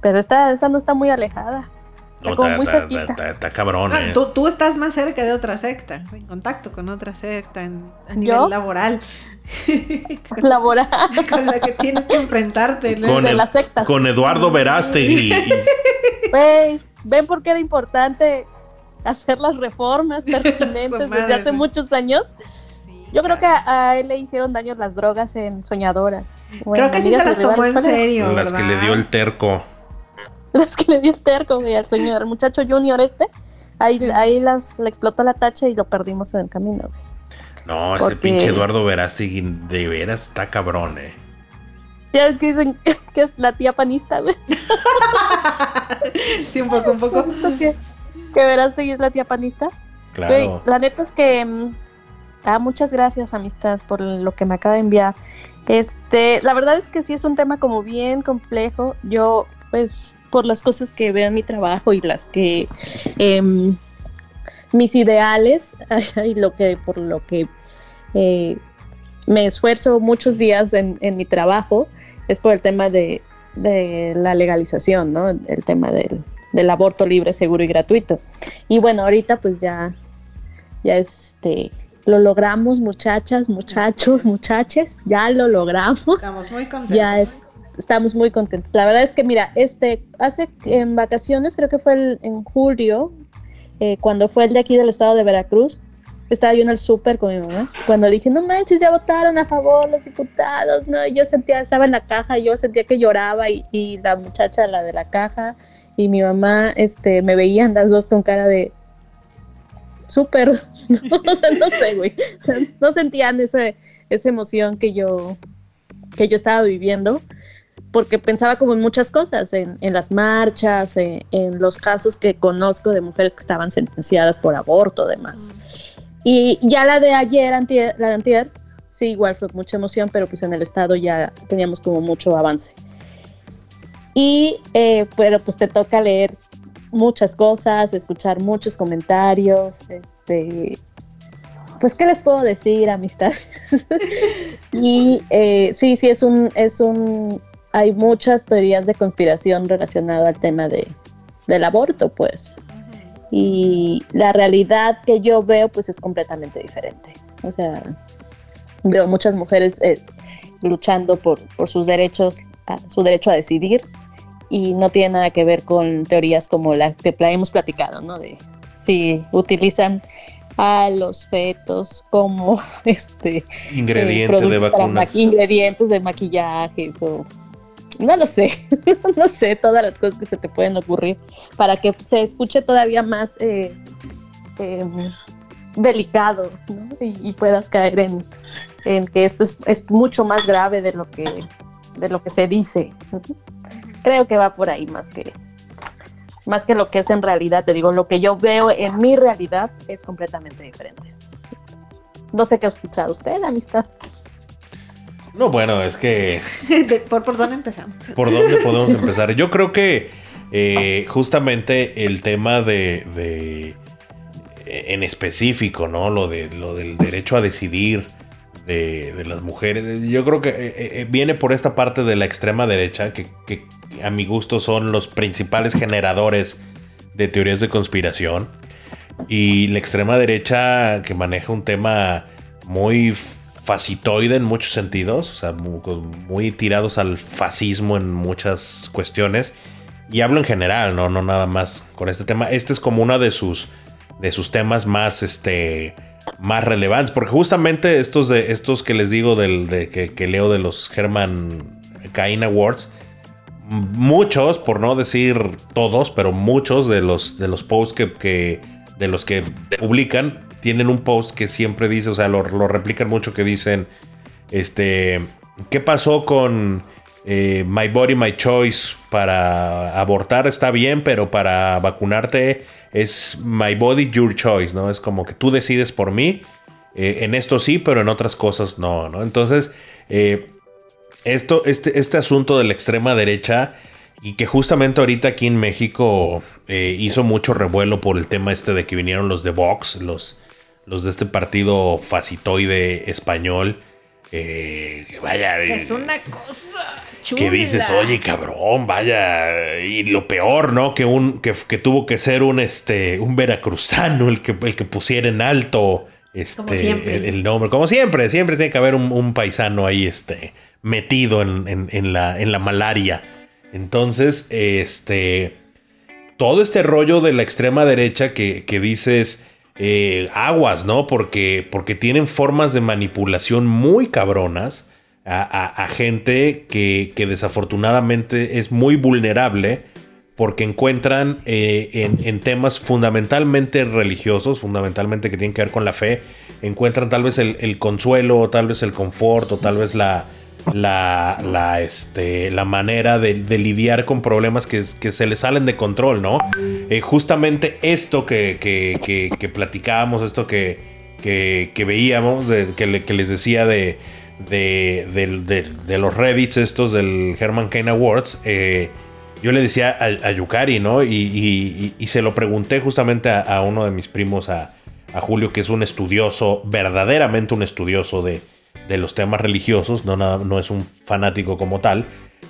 pero esta, esta no está muy alejada. Está como muy cerquita.
cabrón,
Ah,
eh.
tú, tú estás más cerca de otra secta, en contacto con otra secta en- a nivel
¿Yo?
laboral. con,
Laboral.
con la que tienes que enfrentarte. ¿no?
Con,
de
el-
las sectas.
con Eduardo Verástegui. y-
Güey, ven por qué era importante hacer las reformas pertinentes desde hace
sí.
muchos años. Yo creo que a, él le hicieron daño las drogas en soñadoras.
Creo que sí se las tomó en serio.
las que le dio el terco.
Las que le dio el terco, güey, al señor, al muchacho junior este. Ahí, ahí las, le explotó la tacha y lo perdimos en el camino. güey.
No, ese
Porque-
pinche Eduardo Verástegui de veras está cabrón, eh.
Ya ves que dicen que es la tía panista, güey.
Sí, un poco, un poco.
que, que Verástegui es la tía panista. Güey,
Claro.
la neta es que. mm, Ah, muchas gracias, amistad, por lo que me acaba de enviar. Este, la verdad es que sí es un tema como bien complejo. Yo, pues, por las cosas que veo en mi trabajo y las que em, mis ideales y lo que por lo que eh, me esfuerzo muchos días en, en mi trabajo es por el tema de, de la legalización, ¿no? El tema del, del aborto libre, seguro y gratuito. Y bueno, ahorita pues ya, ya este, lo logramos, muchachas, muchachos, muchaches, ya lo logramos.
Estamos muy contentos.
Ya es- Estamos muy contentos. La verdad es que, mira, este, hace en vacaciones, creo que fue en julio, eh, cuando fue el de aquí del estado de Veracruz, estaba yo en el súper con mi mamá. Cuando dije, no manches, ya votaron a favor los diputados, no, yo sentía, estaba en la caja, yo sentía que lloraba, y, la muchacha, la de la caja, y mi mamá, este, me veían las dos con cara de súper, no sé, güey, no sentían ese, esa emoción que yo, que yo estaba viviendo porque pensaba como en muchas cosas, en, en las marchas, en, en los casos que conozco de mujeres que estaban sentenciadas por aborto, demás. Y ya la de ayer, antier, la de antier, sí, igual fue mucha emoción, pero pues en el estado ya teníamos como mucho avance. Y, eh, pero pues te toca leer muchas cosas, escuchar muchos comentarios, este, pues, ¿qué les puedo decir, amistad? y eh, sí, sí, es un, es un, hay muchas teorías de conspiración relacionadas al tema de, del aborto, pues. Y la realidad que yo veo, pues, es completamente diferente. O sea, veo muchas mujeres eh, luchando por, por sus derechos, su derecho a decidir, y no tiene nada que ver con teorías como las que hemos platicado, ¿no? De si utilizan a los fetos como este eh,
de
productos para
vacunas.
ingredientes de maquillajes o no lo sé, no sé todas las cosas que se te pueden ocurrir para que se escuche todavía más eh, em, delicado ¿no? y, puedas caer en, que esto es, es mucho más grave de lo que de lo que se dice. creo que va por ahí más que más que lo que es en realidad. Te digo, lo que yo veo en mi realidad es completamente diferente. No sé qué ha escuchado usted, amistad.
No, bueno, es que
¿Por, ¿Por dónde empezamos?
¿Por dónde podemos empezar? Yo creo que eh, justamente el tema de, de- en específico, ¿no? Lo de lo del derecho a decidir de, de las mujeres. Yo creo que eh, eh, viene por esta parte de la extrema derecha, que, que a mi gusto son los principales generadores de teorías de conspiración. Y la extrema derecha que maneja un tema muy en muchos sentidos, o sea, muy, tirados al fascismo en muchas cuestiones. Y hablo en general, no, no nada más con este tema. Este es como uno de sus, de sus temas más, este, más relevantes, porque justamente estos de estos que les digo del, de, que, leo de los Herman Cain Awards, muchos, por no decir todos, pero muchos de los, de los posts que- de los que publican tienen un post que siempre dice, o sea, lo, replican mucho que dicen, este, ¿qué pasó con eh, My Body, My Choice? Para abortar está bien, pero para vacunarte es My Body, Your Choice, ¿no? Es como que tú decides por mí. Eh, en esto sí, pero en otras cosas no, ¿no? Entonces, eh, esto, este, este asunto de la extrema derecha y que justamente ahorita aquí en México hizo mucho revuelo por el tema este de que vinieron los de Vox, los, los de este partido fascitoide español. eh, que vaya,
Que
eh,
es una cosa chula.
que dices, oye, cabrón, vaya. Y lo peor, ¿no? Que un, que, que tuvo que ser un este, un veracruzano el que, el que pusiera en alto este,
Como siempre.
El, el nombre. Como siempre, siempre tiene que haber un, un paisano ahí, este, metido en, en- en la, en la malaria. Entonces, este. Todo este rollo de la extrema derecha que, que dices. Eh, aguas, ¿no? Porque, porque tienen formas de manipulación muy cabronas a, gente que, desafortunadamente es muy vulnerable porque encuentran eh, en, en temas fundamentalmente religiosos, fundamentalmente que tienen que ver con la fe, encuentran tal vez el, el consuelo, o tal vez el confort, o tal vez la, la, la, este, la manera de, lidiar con problemas que, que se les salen de control, ¿no? Eh, justamente esto que, que, que- que platicábamos, esto que, que, veíamos, le- que les decía de, de, de los Reddits estos del Herman Cain Awards, eh, yo le decía a, Yukari, ¿no? Y, y- y- y se lo pregunté justamente a, a uno de mis primos, a, a Julio, que es un estudioso, verdaderamente un estudioso de, de los temas religiosos, no, nada- no es un fanático como tal,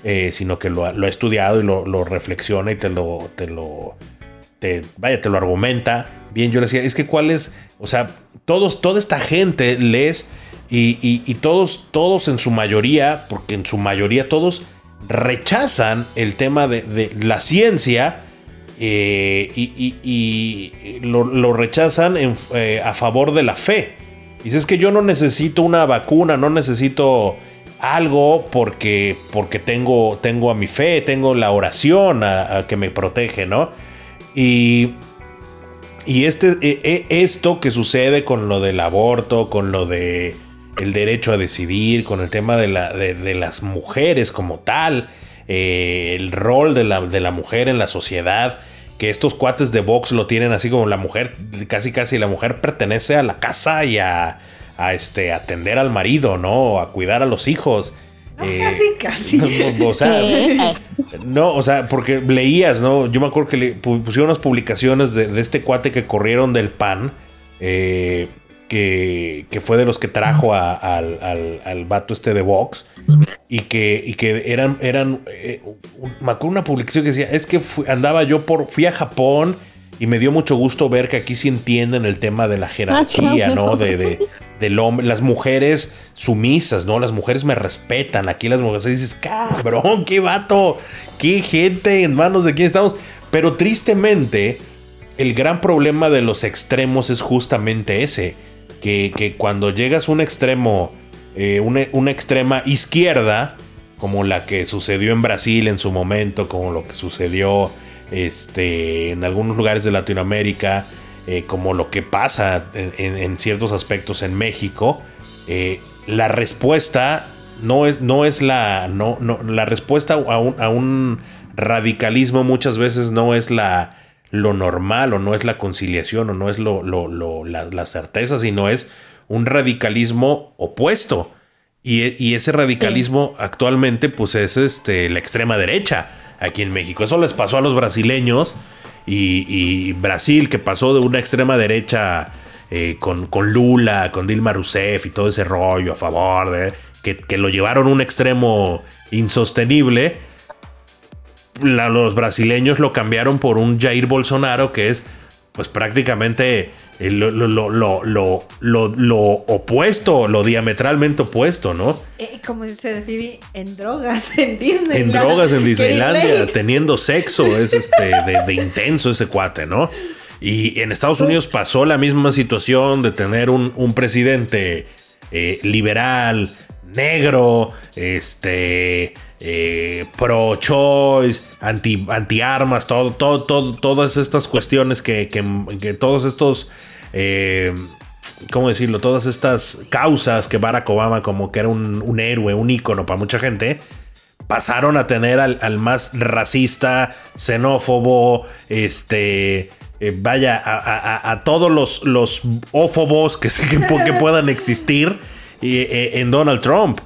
eh, sino que lo, ha- lo ha estudiado y lo, reflexiona y te lo, te lo, vaya, te lo argumenta. Bien, yo le decía, es que cuál es, o sea, todos, toda esta gente lees y, y- todos, todos en su mayoría, porque en su mayoría todos rechazan el tema de, de la ciencia eh, y, y- lo, lo rechazan eh, a favor de la fe. Dices que yo no necesito una vacuna, no necesito algo porque, porque tengo, tengo a mi fe, tengo la oración que me protege, ¿no? Y, y este, e- e- esto que sucede con lo del aborto, con lo de el derecho a decidir, con el tema de, la, de las mujeres como tal, eh, el rol de la, de la mujer en la sociedad, que estos cuates de Vox lo tienen así como la mujer, casi casi la mujer pertenece a la casa y a, a, este, atender al marido, ¿no? A cuidar a los hijos.
No,
Eh,
casi, casi.
no, o sea, no, o sea, porque leías, ¿no? Yo me acuerdo que le pu- pusieron unas publicaciones de, de este cuate que corrieron del PAN, eh, que, que fue de los que trajo a- al, al, al vato este de Vox, y que, y que eran, eran eh, me acuerdo una publicación que decía, es que fui- andaba yo por, fui a Japón y me dio mucho gusto ver que aquí sí entienden el tema de la jerarquía,
sí.
¿no? De, de- del hombre, las mujeres sumisas, ¿no? Las mujeres me respetan, aquí las mujeres dices, cabrón, qué vato, qué gente, en manos de quién estamos. Pero tristemente, el gran problema de los extremos es justamente ese, que, que cuando llegas a un extremo, eh, una, una extrema izquierda, como la que sucedió en Brasil en su momento, como lo que sucedió este, en algunos lugares de Latinoamérica, eh, como lo que pasa en, en- ciertos aspectos en México, eh, la respuesta no es, no es la, no, no, la respuesta a un, a un radicalismo muchas veces no es la lo normal o no es la conciliación o no es lo, lo- lo- la, la certeza, sino es un radicalismo opuesto. Y, y ese radicalismo actualmente pues es este, la extrema derecha aquí en México. Eso les pasó a los brasileños y, y Brasil que pasó de una extrema derecha eh, con, con Lula, con Dilma Rousseff y todo ese rollo a favor de... Que, que lo llevaron a un extremo insostenible la- los brasileños lo cambiaron por un Jair Bolsonaro que es pues prácticamente eh, lo, lo- lo- lo- opuesto, lo diametralmente opuesto, ¿no?
Eh, como dice Phoebe, en drogas en Disney.
En drogas en Disneylandia, teniendo sexo, es este de, de intenso ese cuate, ¿no? Y en Estados Unidos pasó la misma situación de tener un, un presidente eh, liberal, negro, este, eh, pro-choice, anti, anti-armas, todo, todas estas cuestiones que, que, todos estos... eh, ¿cómo decirlo? Todas estas causas que Barack Obama como que era un, héroe, un ícono para mucha gente, pasaron a tener al, al más racista, xenófobo, este, eh, vaya, a, a- todos los, los ófobos que, que, pu- que puedan existir en Donald Trump.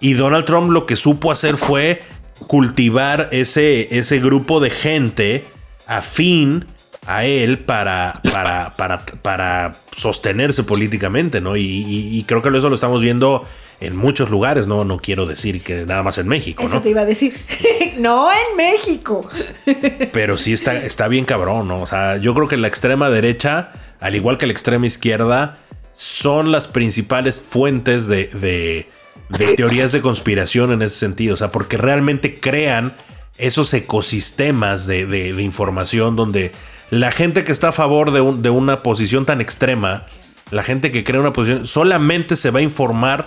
Y Donald Trump lo que supo hacer fue cultivar ese, ese grupo de gente afín a él para, para, para, para sostenerse políticamente, ¿no? Y, y- y creo que eso lo estamos viendo en muchos lugares, ¿no? No quiero decir que nada más en México,
Eso
¿no?
te iba a decir. no en México.
Pero sí está, está bien cabrón, ¿no? O sea, yo creo que la extrema derecha, al igual que la extrema izquierda, son las principales fuentes de, de- de teorías de conspiración en ese sentido. O sea, porque realmente crean esos ecosistemas de, de- de información donde la gente que está a favor de, un- de una posición tan extrema, la gente que crea una posición, solamente se va a informar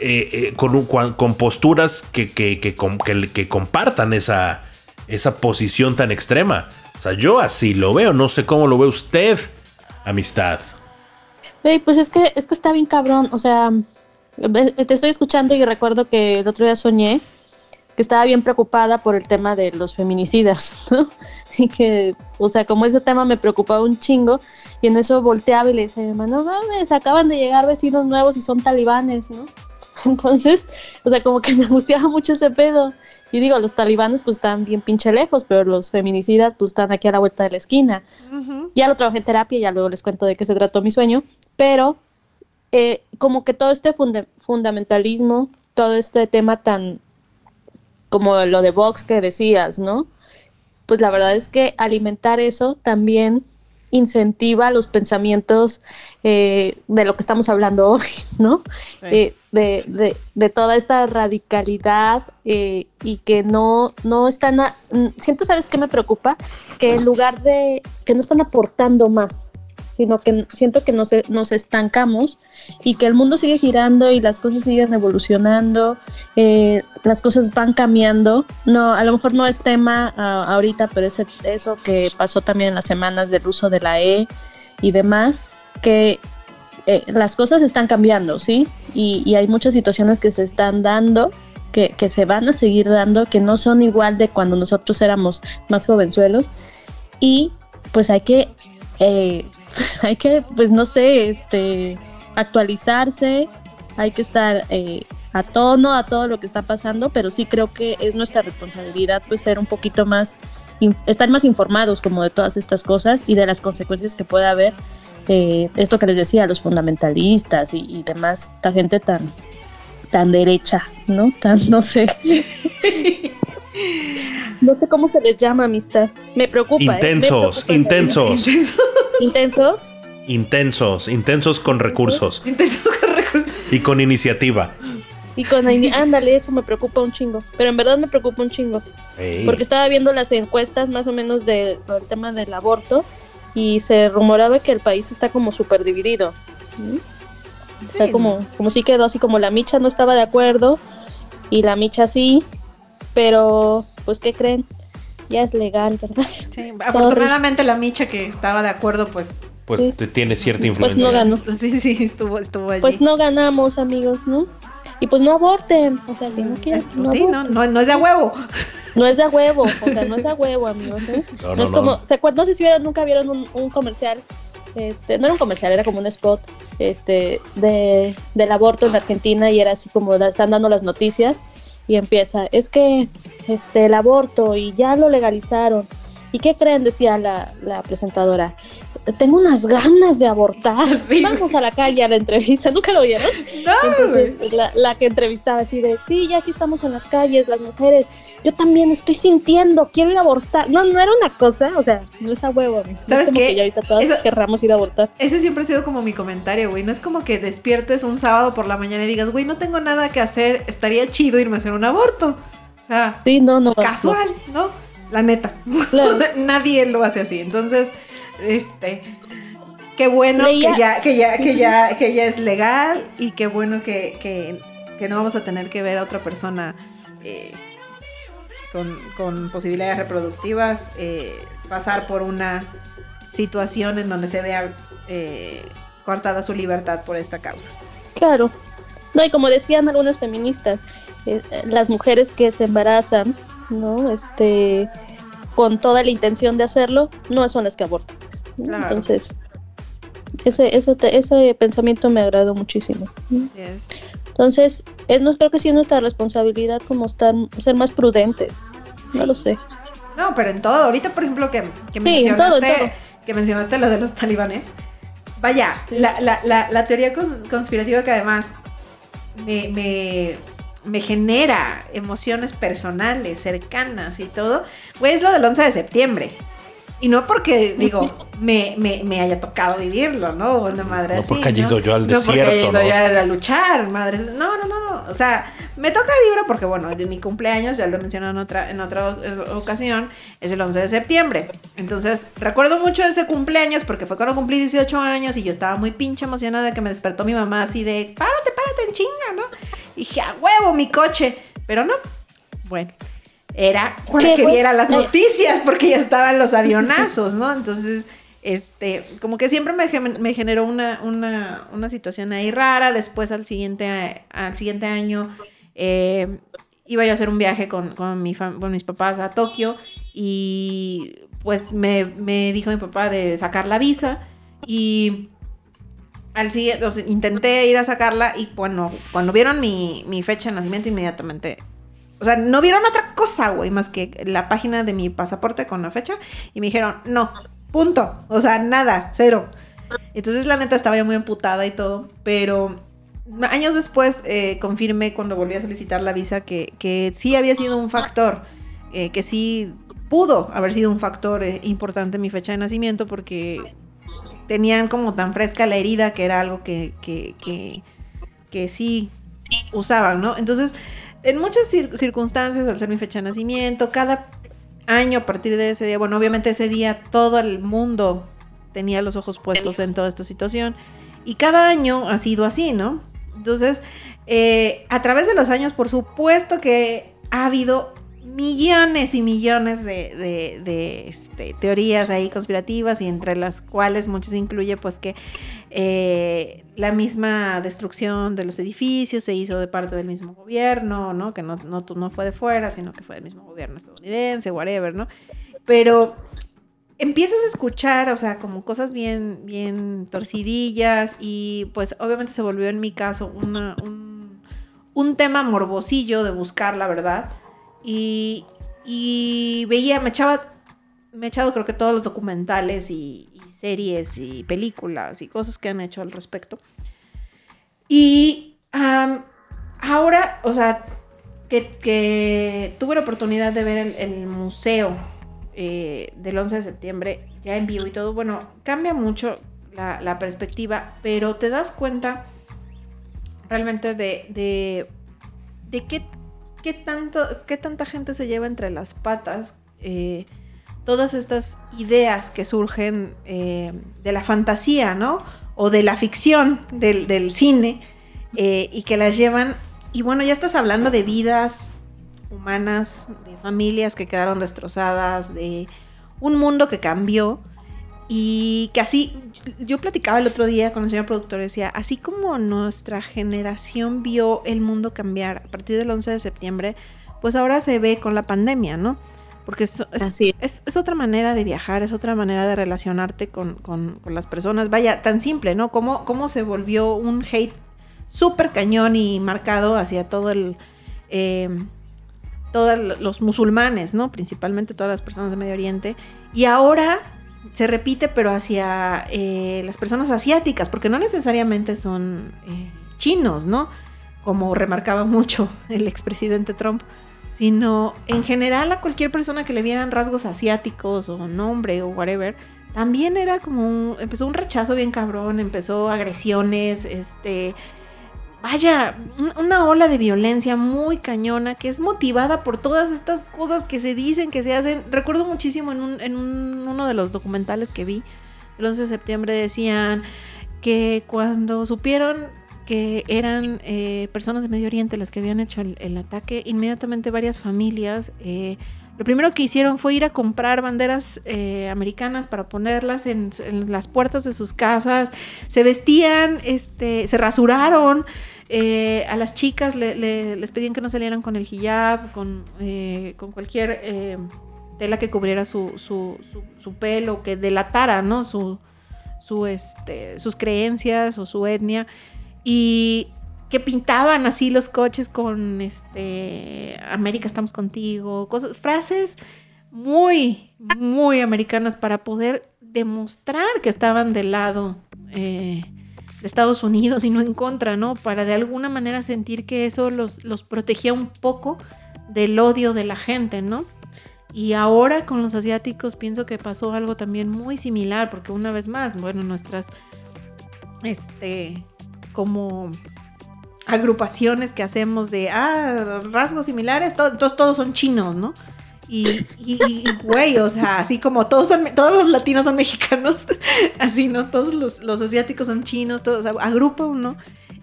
eh, eh, con, un- con posturas que, que, que, que- compartan esa, esa posición tan extrema. O sea, yo así lo veo, no sé cómo lo ve usted, amistad.
Güey, pues es que, es que está bien cabrón. O sea, te estoy escuchando y recuerdo que el otro día soñé que estaba bien preocupada por el tema de los feminicidas, ¿no? Y que, o sea, como ese tema me preocupaba un chingo, y en eso volteaba y le decía a mi mamá, no mames, acaban de llegar vecinos nuevos y son talibanes, ¿no? Entonces, o sea, como que me angustiaba mucho ese pedo. Y digo, los talibanes pues están bien pinche lejos, pero los feminicidas pues están aquí a la vuelta de la esquina ya lo trabajé en terapia, ya luego les cuento de qué se trató mi sueño, pero eh, como que todo este funda- fundamentalismo, todo este tema tan como lo de Vox que decías, ¿no? Pues la verdad es que alimentar eso también incentiva los pensamientos eh, de lo que estamos hablando hoy, ¿no? Eh, de, de- de toda esta radicalidad eh, y que no, no están, a- siento, ¿sabes qué me preocupa? Que en lugar de, que no están aportando más, sino que siento que nos, nos estancamos y que el mundo sigue girando y las cosas siguen evolucionando, eh, las cosas van cambiando. No, a lo mejor no es tema ah, ahorita, pero es eso que pasó también en las semanas del uso de la E y demás, que eh, las cosas están cambiando, ¿sí? Y, y hay muchas situaciones que se están dando, que, que se van a seguir dando, que no son igual de cuando nosotros éramos más jovenzuelos. Y pues hay que, eh, hay que, pues no sé, este, actualizarse, hay que estar eh, a tono a todo lo que está pasando, pero sí creo que es nuestra responsabilidad pues ser un poquito más, estar más informados como de todas estas cosas y de las consecuencias que puede haber eh, esto que les decía, los fundamentalistas y, y demás, esta gente tan, tan derecha, ¿no? Tan, no sé. no sé cómo se les llama amistad. Me preocupa. ¿eh? Me
Intensos,
preocupa
intensos.
Intensos.
intensos, intensos con recursos
Intensos con recursos.
y con iniciativa.
Y con ándale, eso me preocupa un chingo. Pero en verdad me preocupa un chingo. Porque estaba viendo las encuestas más o menos de- del tema del aborto y se rumoraba que el país está como súper dividido. Está
Sí.
como, como si quedó así como la Micha no estaba de acuerdo y la Micha sí, pero pues ¿qué creen? Ya es legal, ¿verdad?
Sí, afortunadamente la Micha que estaba de acuerdo, pues,
Pues te- tiene cierta
Pues
influencia.
no ganó.
sí, sí, estuvo, estuvo allí.
Pues no ganamos, amigos, ¿no? Y pues no aborten, o sea, si no quieren, no,
pues sí, no,
aborten.
no, no es de a huevo.
No es de huevo, o sea, no es de huevo, amigos. ¿eh?
No,
No,
no,
es
no.
como, ¿se acuerdan? No sé si vieron, nunca vieron un, un comercial, este, no era un comercial, era como un spot, este, de, del aborto en Argentina y era así como están dando las noticias y empieza, es que, este, el aborto y ya lo legalizaron. ¿Y qué creen? Decía la, la presentadora. Tengo unas ganas de abortar.
Sí.
Vamos a la calle a la entrevista. ¿Nunca lo vieron?
No,
Entonces, la, la que entrevistaba así de, sí, ya aquí estamos en las calles, las mujeres, yo también estoy sintiendo, quiero ir a abortar. No, no era una cosa, o sea, no es a huevo. No es
¿Sabes
como
qué?
que ya ahorita todas
Eso-
querramos ir a abortar.
Ese siempre ha sido como mi comentario, güey. No es como que despiertes un sábado por la mañana y digas, güey, no tengo nada que hacer, estaría chido irme a hacer un aborto. O sea,
Sí, no, no. no.
casual, ¿no? La neta.
Claro.
Nadie lo hace así. Entonces, este. Qué bueno
Leía-
que ya, que ya, que ya, que ya es legal y qué bueno que, que, que no vamos a tener que ver a otra persona eh, con, con posibilidades reproductivas eh, pasar por una situación en donde se vea eh, cortada su libertad por esta causa.
Claro. No, y como decían algunas feministas, eh, las mujeres que se embarazan, ¿no? Este, con toda la intención de hacerlo, no son las que abortan. pues, ¿no?
Claro.
Entonces, ese, eso te- ese pensamiento me agradó muchísimo. ¿no?
Así es.
Entonces, es, no, creo que sí es nuestra responsabilidad como estar, ser más prudentes. No lo sé.
No, pero en todo. Ahorita, por ejemplo, que, que
en
mencionaste,
todo, en todo.
que mencionaste lo de los talibanes. Vaya, la, la- la- la teoría con- conspirativa que además me, me- me genera emociones personales, cercanas y todo, güey, es lo del 11 de septiembre. Y no porque, digo, me, me- me haya tocado vivirlo, ¿no? Una madre
No
así.
porque haya ido yo al
No porque
desierto,
haya ido
¿no?
yo a luchar, madres. No, no, no, no. O sea, me toca vibra porque, bueno, de mi cumpleaños, ya lo he mencionado en otra, en otra ocasión, es el 11 de septiembre. Entonces, recuerdo mucho ese cumpleaños porque fue cuando cumplí 18 años y yo estaba muy pinche emocionada de que me despertó mi mamá así de, párate, párate en chinga, ¿no? Y dije, a huevo, mi coche. Pero no. Bueno. Era para
¿Qué
que viera las noticias porque ya estaban los avionazos, ¿no? Entonces, este, como que siempre me, me generó una, una, una situación ahí rara. Después al siguiente, al siguiente año eh, iba yo a hacer un viaje con, con, mi fam- con mis papás a Tokio y pues me, me dijo mi papá de sacar la visa y al siguiente, o sea, intenté ir a sacarla y bueno, cuando vieron mi, mi fecha de nacimiento inmediatamente o sea, no vieron otra cosa, güey, más que la página de mi pasaporte con la fecha. Y me dijeron, no, punto. O sea, nada, cero. Entonces, la neta, estaba yo muy emputada y todo. Pero años después eh, confirmé cuando volví a solicitar la visa que, que sí había sido un factor. eh, que sí pudo haber sido un factor eh, importante mi fecha de nacimiento porque tenían como tan fresca la herida que era algo que, que, que, que sí usaban, ¿no? Entonces, en muchas cir- circunstancias, al ser mi fecha de nacimiento, cada año a partir de ese día, bueno, obviamente ese día todo el mundo tenía los ojos puestos en toda esta situación y cada año ha sido así, ¿no? Entonces, eh, a través de los años, por supuesto que ha habido millones y millones de, este, teorías ahí conspirativas y entre las cuales muchas incluye pues que eh, la misma destrucción de los edificios se hizo de parte del mismo gobierno, ¿no? Que no, no, no fue de fuera, sino que fue del mismo gobierno estadounidense, whatever, ¿no? Pero empiezas a escuchar, o sea, como cosas bien, bien torcidillas y pues obviamente se volvió en mi caso una- un, un tema morbosillo de buscar la verdad y, veía, me echaba, me he echado creo que todos los documentales y, series y películas y cosas que han hecho al respecto. Y ahora, o sea, que, que tuve la oportunidad de ver el, museo eh, del 11 de septiembre ya en vivo y todo, bueno, cambia mucho la, la perspectiva, pero te das cuenta realmente de, de, de qué, qué, tanto, qué tanta gente se lleva entre las patas. eh, todas estas ideas que surgen eh, de la fantasía, ¿no? O de la ficción del, cine eh, y que las llevan. Y bueno, ya estás hablando de vidas humanas, de familias que quedaron destrozadas, de un mundo que cambió. Y que así, yo platicaba el otro día con el señor productor, decía, así como nuestra generación vio el mundo cambiar a partir del 11 de septiembre, pues ahora se ve con la pandemia, ¿no? Porque es, es,
Así
es- es otra manera de viajar, es otra manera de relacionarte con, con- con las personas. Vaya, tan simple, ¿no? Cómo, cómo se volvió un hate súper cañón y marcado hacia todo el... eh, todos los musulmanes, ¿no? Principalmente todas las personas de Medio Oriente. Y ahora se repite, pero hacia eh, las personas asiáticas, porque no necesariamente son eh, chinos, ¿no? Como remarcaba mucho el expresidente Trump, sino en general a cualquier persona que le vieran rasgos asiáticos o nombre o whatever, también era como empezó un rechazo bien cabrón, empezó agresiones, este vaya, un- una ola de violencia muy cañona que es motivada por todas estas cosas que se dicen, que se hacen. Recuerdo muchísimo en un- uno de los documentales que vi el 11 de septiembre decían que cuando supieron que eran eh, personas de Medio Oriente las que habían hecho el, el ataque, inmediatamente varias familias eh, lo primero que hicieron fue ir a comprar banderas eh, americanas para ponerlas en, las puertas de sus casas. Se vestían, este, se rasuraron. eh, a las chicas le- le- les pedían que no salieran con el hijab, con, eh, con cualquier tela que cubriera su- su pelo, que delatara ¿no? su, su, este, sus creencias o su etnia. Y que pintaban así los coches con este América estamos contigo, cosas, frases muy, muy americanas para poder demostrar que estaban del lado eh, de Estados Unidos y no en contra, ¿no? Para de alguna manera sentir que eso los, los protegía un poco del odio de la gente, ¿no? Y ahora con los asiáticos pienso que pasó algo también muy similar, porque una vez más, bueno, nuestras, este, como agrupaciones que hacemos de, ah, rasgos similares, todos son chinos, ¿no? Y, y, güey, o sea, así como todos son, todos los latinos son mexicanos, así, ¿no? Todos los, los asiáticos son chinos, todos, o sea, agrupa uno.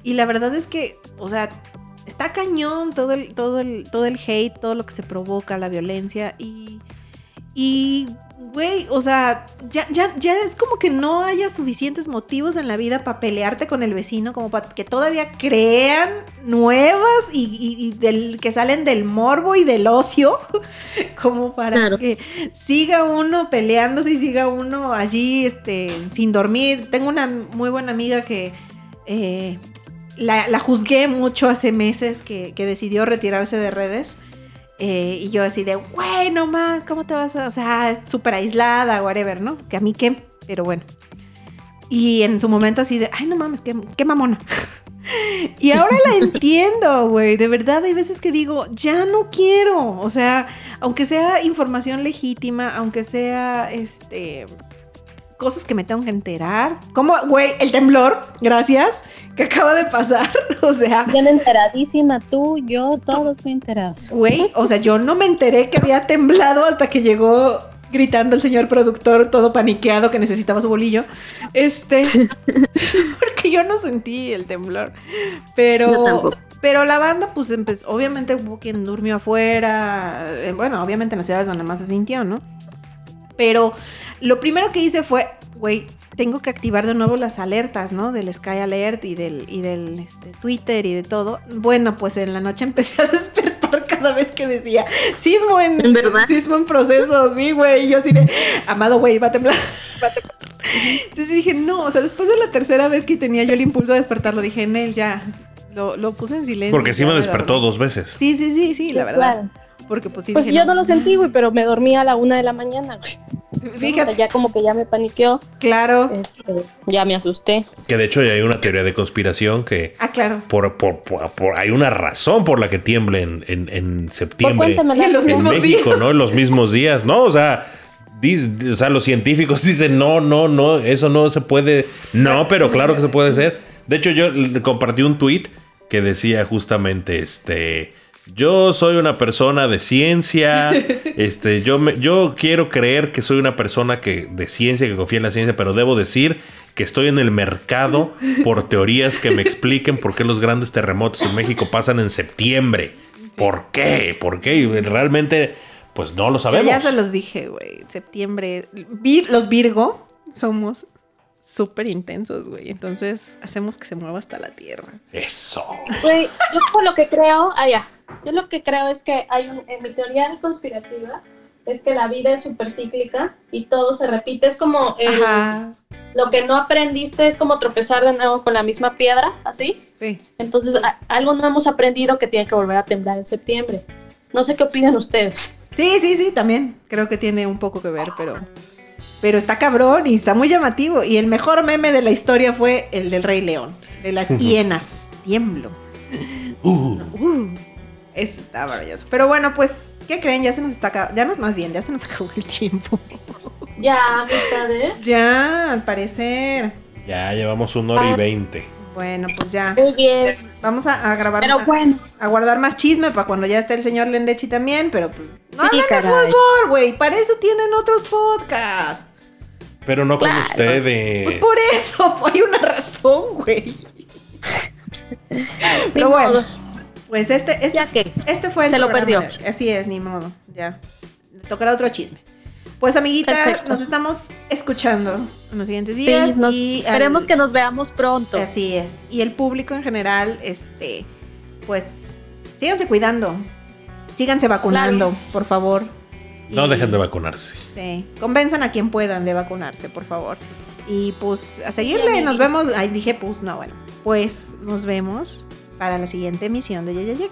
Y la verdad es que, o sea, está cañón todo el, todo el, todo el hate, todo lo que se provoca, la violencia y, y güey, o sea, ya, ya, ya es como que no haya suficientes motivos en la vida para pelearte con el vecino, como para que todavía crean nuevas y, y- y del, que salen del morbo y del ocio, como para
Claro.
que siga uno peleándose y siga uno allí este, sin dormir. Tengo una muy buena amiga que eh, la, la juzgué mucho hace meses que, que decidió retirarse de redes. Eh, y yo así de, güey, no más, ¿cómo te vas a...? O sea, súper aislada, whatever, ¿no? Que a mí qué, pero bueno. Y en su momento así de, ay, no mames, qué, qué mamona. y ahora la entiendo, güey. De verdad, hay veces que digo, ya no quiero. O sea, aunque sea información legítima, aunque sea, este... Cosas que me tengo que enterar. Como, güey, el temblor, gracias, que acaba de pasar. O sea,
Bien enteradísima, tú, yo, todos muy enterados.
Güey, o sea, yo no me enteré que había temblado hasta que llegó gritando el señor productor todo paniqueado que necesitaba su bolillo. Este, porque yo no sentí el temblor.
Yo
Pero
tampoco.
pero la banda pues empezó, obviamente hubo quien durmió afuera, eh, bueno, obviamente en las ciudades donde más se sintió, ¿no? Pero lo primero que hice fue, güey, tengo que activar de nuevo las alertas, ¿no? Del Sky Alert y del, y del este, Twitter y de todo. Bueno, pues en la noche empecé a despertar cada vez que decía sismo en,
¿En verdad?
sismo en proceso, sí, güey. Y yo así de, amado, güey, va a temblar. Entonces dije, no, o sea, después de la tercera vez que tenía yo el impulso de despertarlo, dije, en él ya, lo, lo puse en silencio.
Porque sí me despertó dos veces.
Sí, sí, sí, sí, la verdad.
Claro.
Porque pues sí.
Pues
dije,
yo no lo sentí, güey, pero me dormí a la una de la mañana, güey. O
Fíjate,
sea, ya como que ya me paniqueó.
claro.
este, ya me asusté.
Que de hecho ya hay una teoría de conspiración que
Ah, claro.
por, por, por- por- hay una razón por la que tiembla en, en, septiembre
en los
en
mismos
México,
días.
¿no? En los mismos días, ¿no? O sea, o los científicos dicen, no, no, no, eso no se puede. No, pero claro que se puede hacer. De hecho, yo le compartí un tweet que decía justamente, este, yo soy una persona de ciencia, este, yo, me, yo quiero creer que soy una persona que, de ciencia, que confía en la ciencia, pero debo decir que estoy en el mercado por teorías que me expliquen por qué los grandes terremotos en México pasan en septiembre. ¿Por qué? ¿Por qué? Y realmente, pues no lo
Yo
sabemos.
ya se los dije, güey. Septiembre. Vir- los Virgo somos súper intensos, güey. Entonces hacemos que se mueva hasta la tierra.
Eso.
Güey, yo por lo que creo, ah, ya. Yo lo que creo es que hay un, en mi teoría conspirativa, es que la vida es súper cíclica y todo se repite. Es como el-
Ajá.
lo que no aprendiste es como tropezar de nuevo con la misma piedra, así.
Sí.
Entonces, a- algo no hemos aprendido que tiene que volver a temblar en septiembre. No sé qué opinan ustedes.
Sí, sí, sí, también. Creo que tiene un poco que ver, pero. Pero está cabrón y está muy llamativo. Y el mejor meme de la historia fue el del Rey León. De las hienas. Tiemblo.
Uh,
Uh, eso está maravilloso. Pero bueno, pues, ¿qué creen? Ya se nos está acabando. Ya nos, más bien, ya se nos acabó el tiempo.
Ya, amistades.
ya, al parecer.
ya llevamos una hora y veinte.
Bueno, pues ya.
Muy bien.
Vamos a, a grabar.
Pero
a-
bueno,
a guardar más chisme para cuando ya esté el señor Lendechi también, pero pues no
Sí,
hablan de fútbol, güey, para eso tienen otros podcasts.
Pero no con
Claro.
ustedes.
Pues por eso, hay una razón, güey.
ni
Pero bueno,
modo.
pues este, este,
Ya que.
este fue el
Se lo perdió.
Así es, ni modo, ya. Le tocará otro chisme. Pues amiguita,
Perfecto.
nos estamos escuchando en los siguientes
Sí,
días
nos-
y
esperemos
al-
que nos veamos pronto.
Así es. Y el público en general, este, pues, síganse cuidando. Síganse vacunando, por favor.
No
Y-
dejen de vacunarse.
Sí, convenzan a quien puedan de vacunarse, por favor. Y pues a seguirle, nos vemos. Ay, dije pues, no, bueno. Pues nos vemos para la siguiente emisión de Yayayay.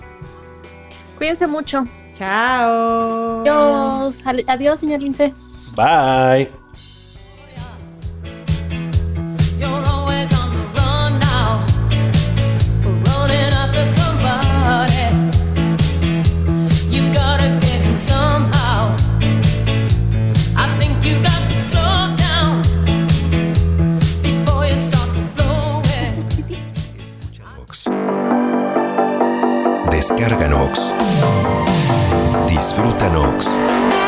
Cuídense mucho.
Chao.
Adiós. Adiós, señor Lince.
Bye.
You're always on the run now, running after somebody. You gotta get him somehow. I think you got to slow down before you start to blow it.
Nox. Descarga Nox. Disfruta Nox.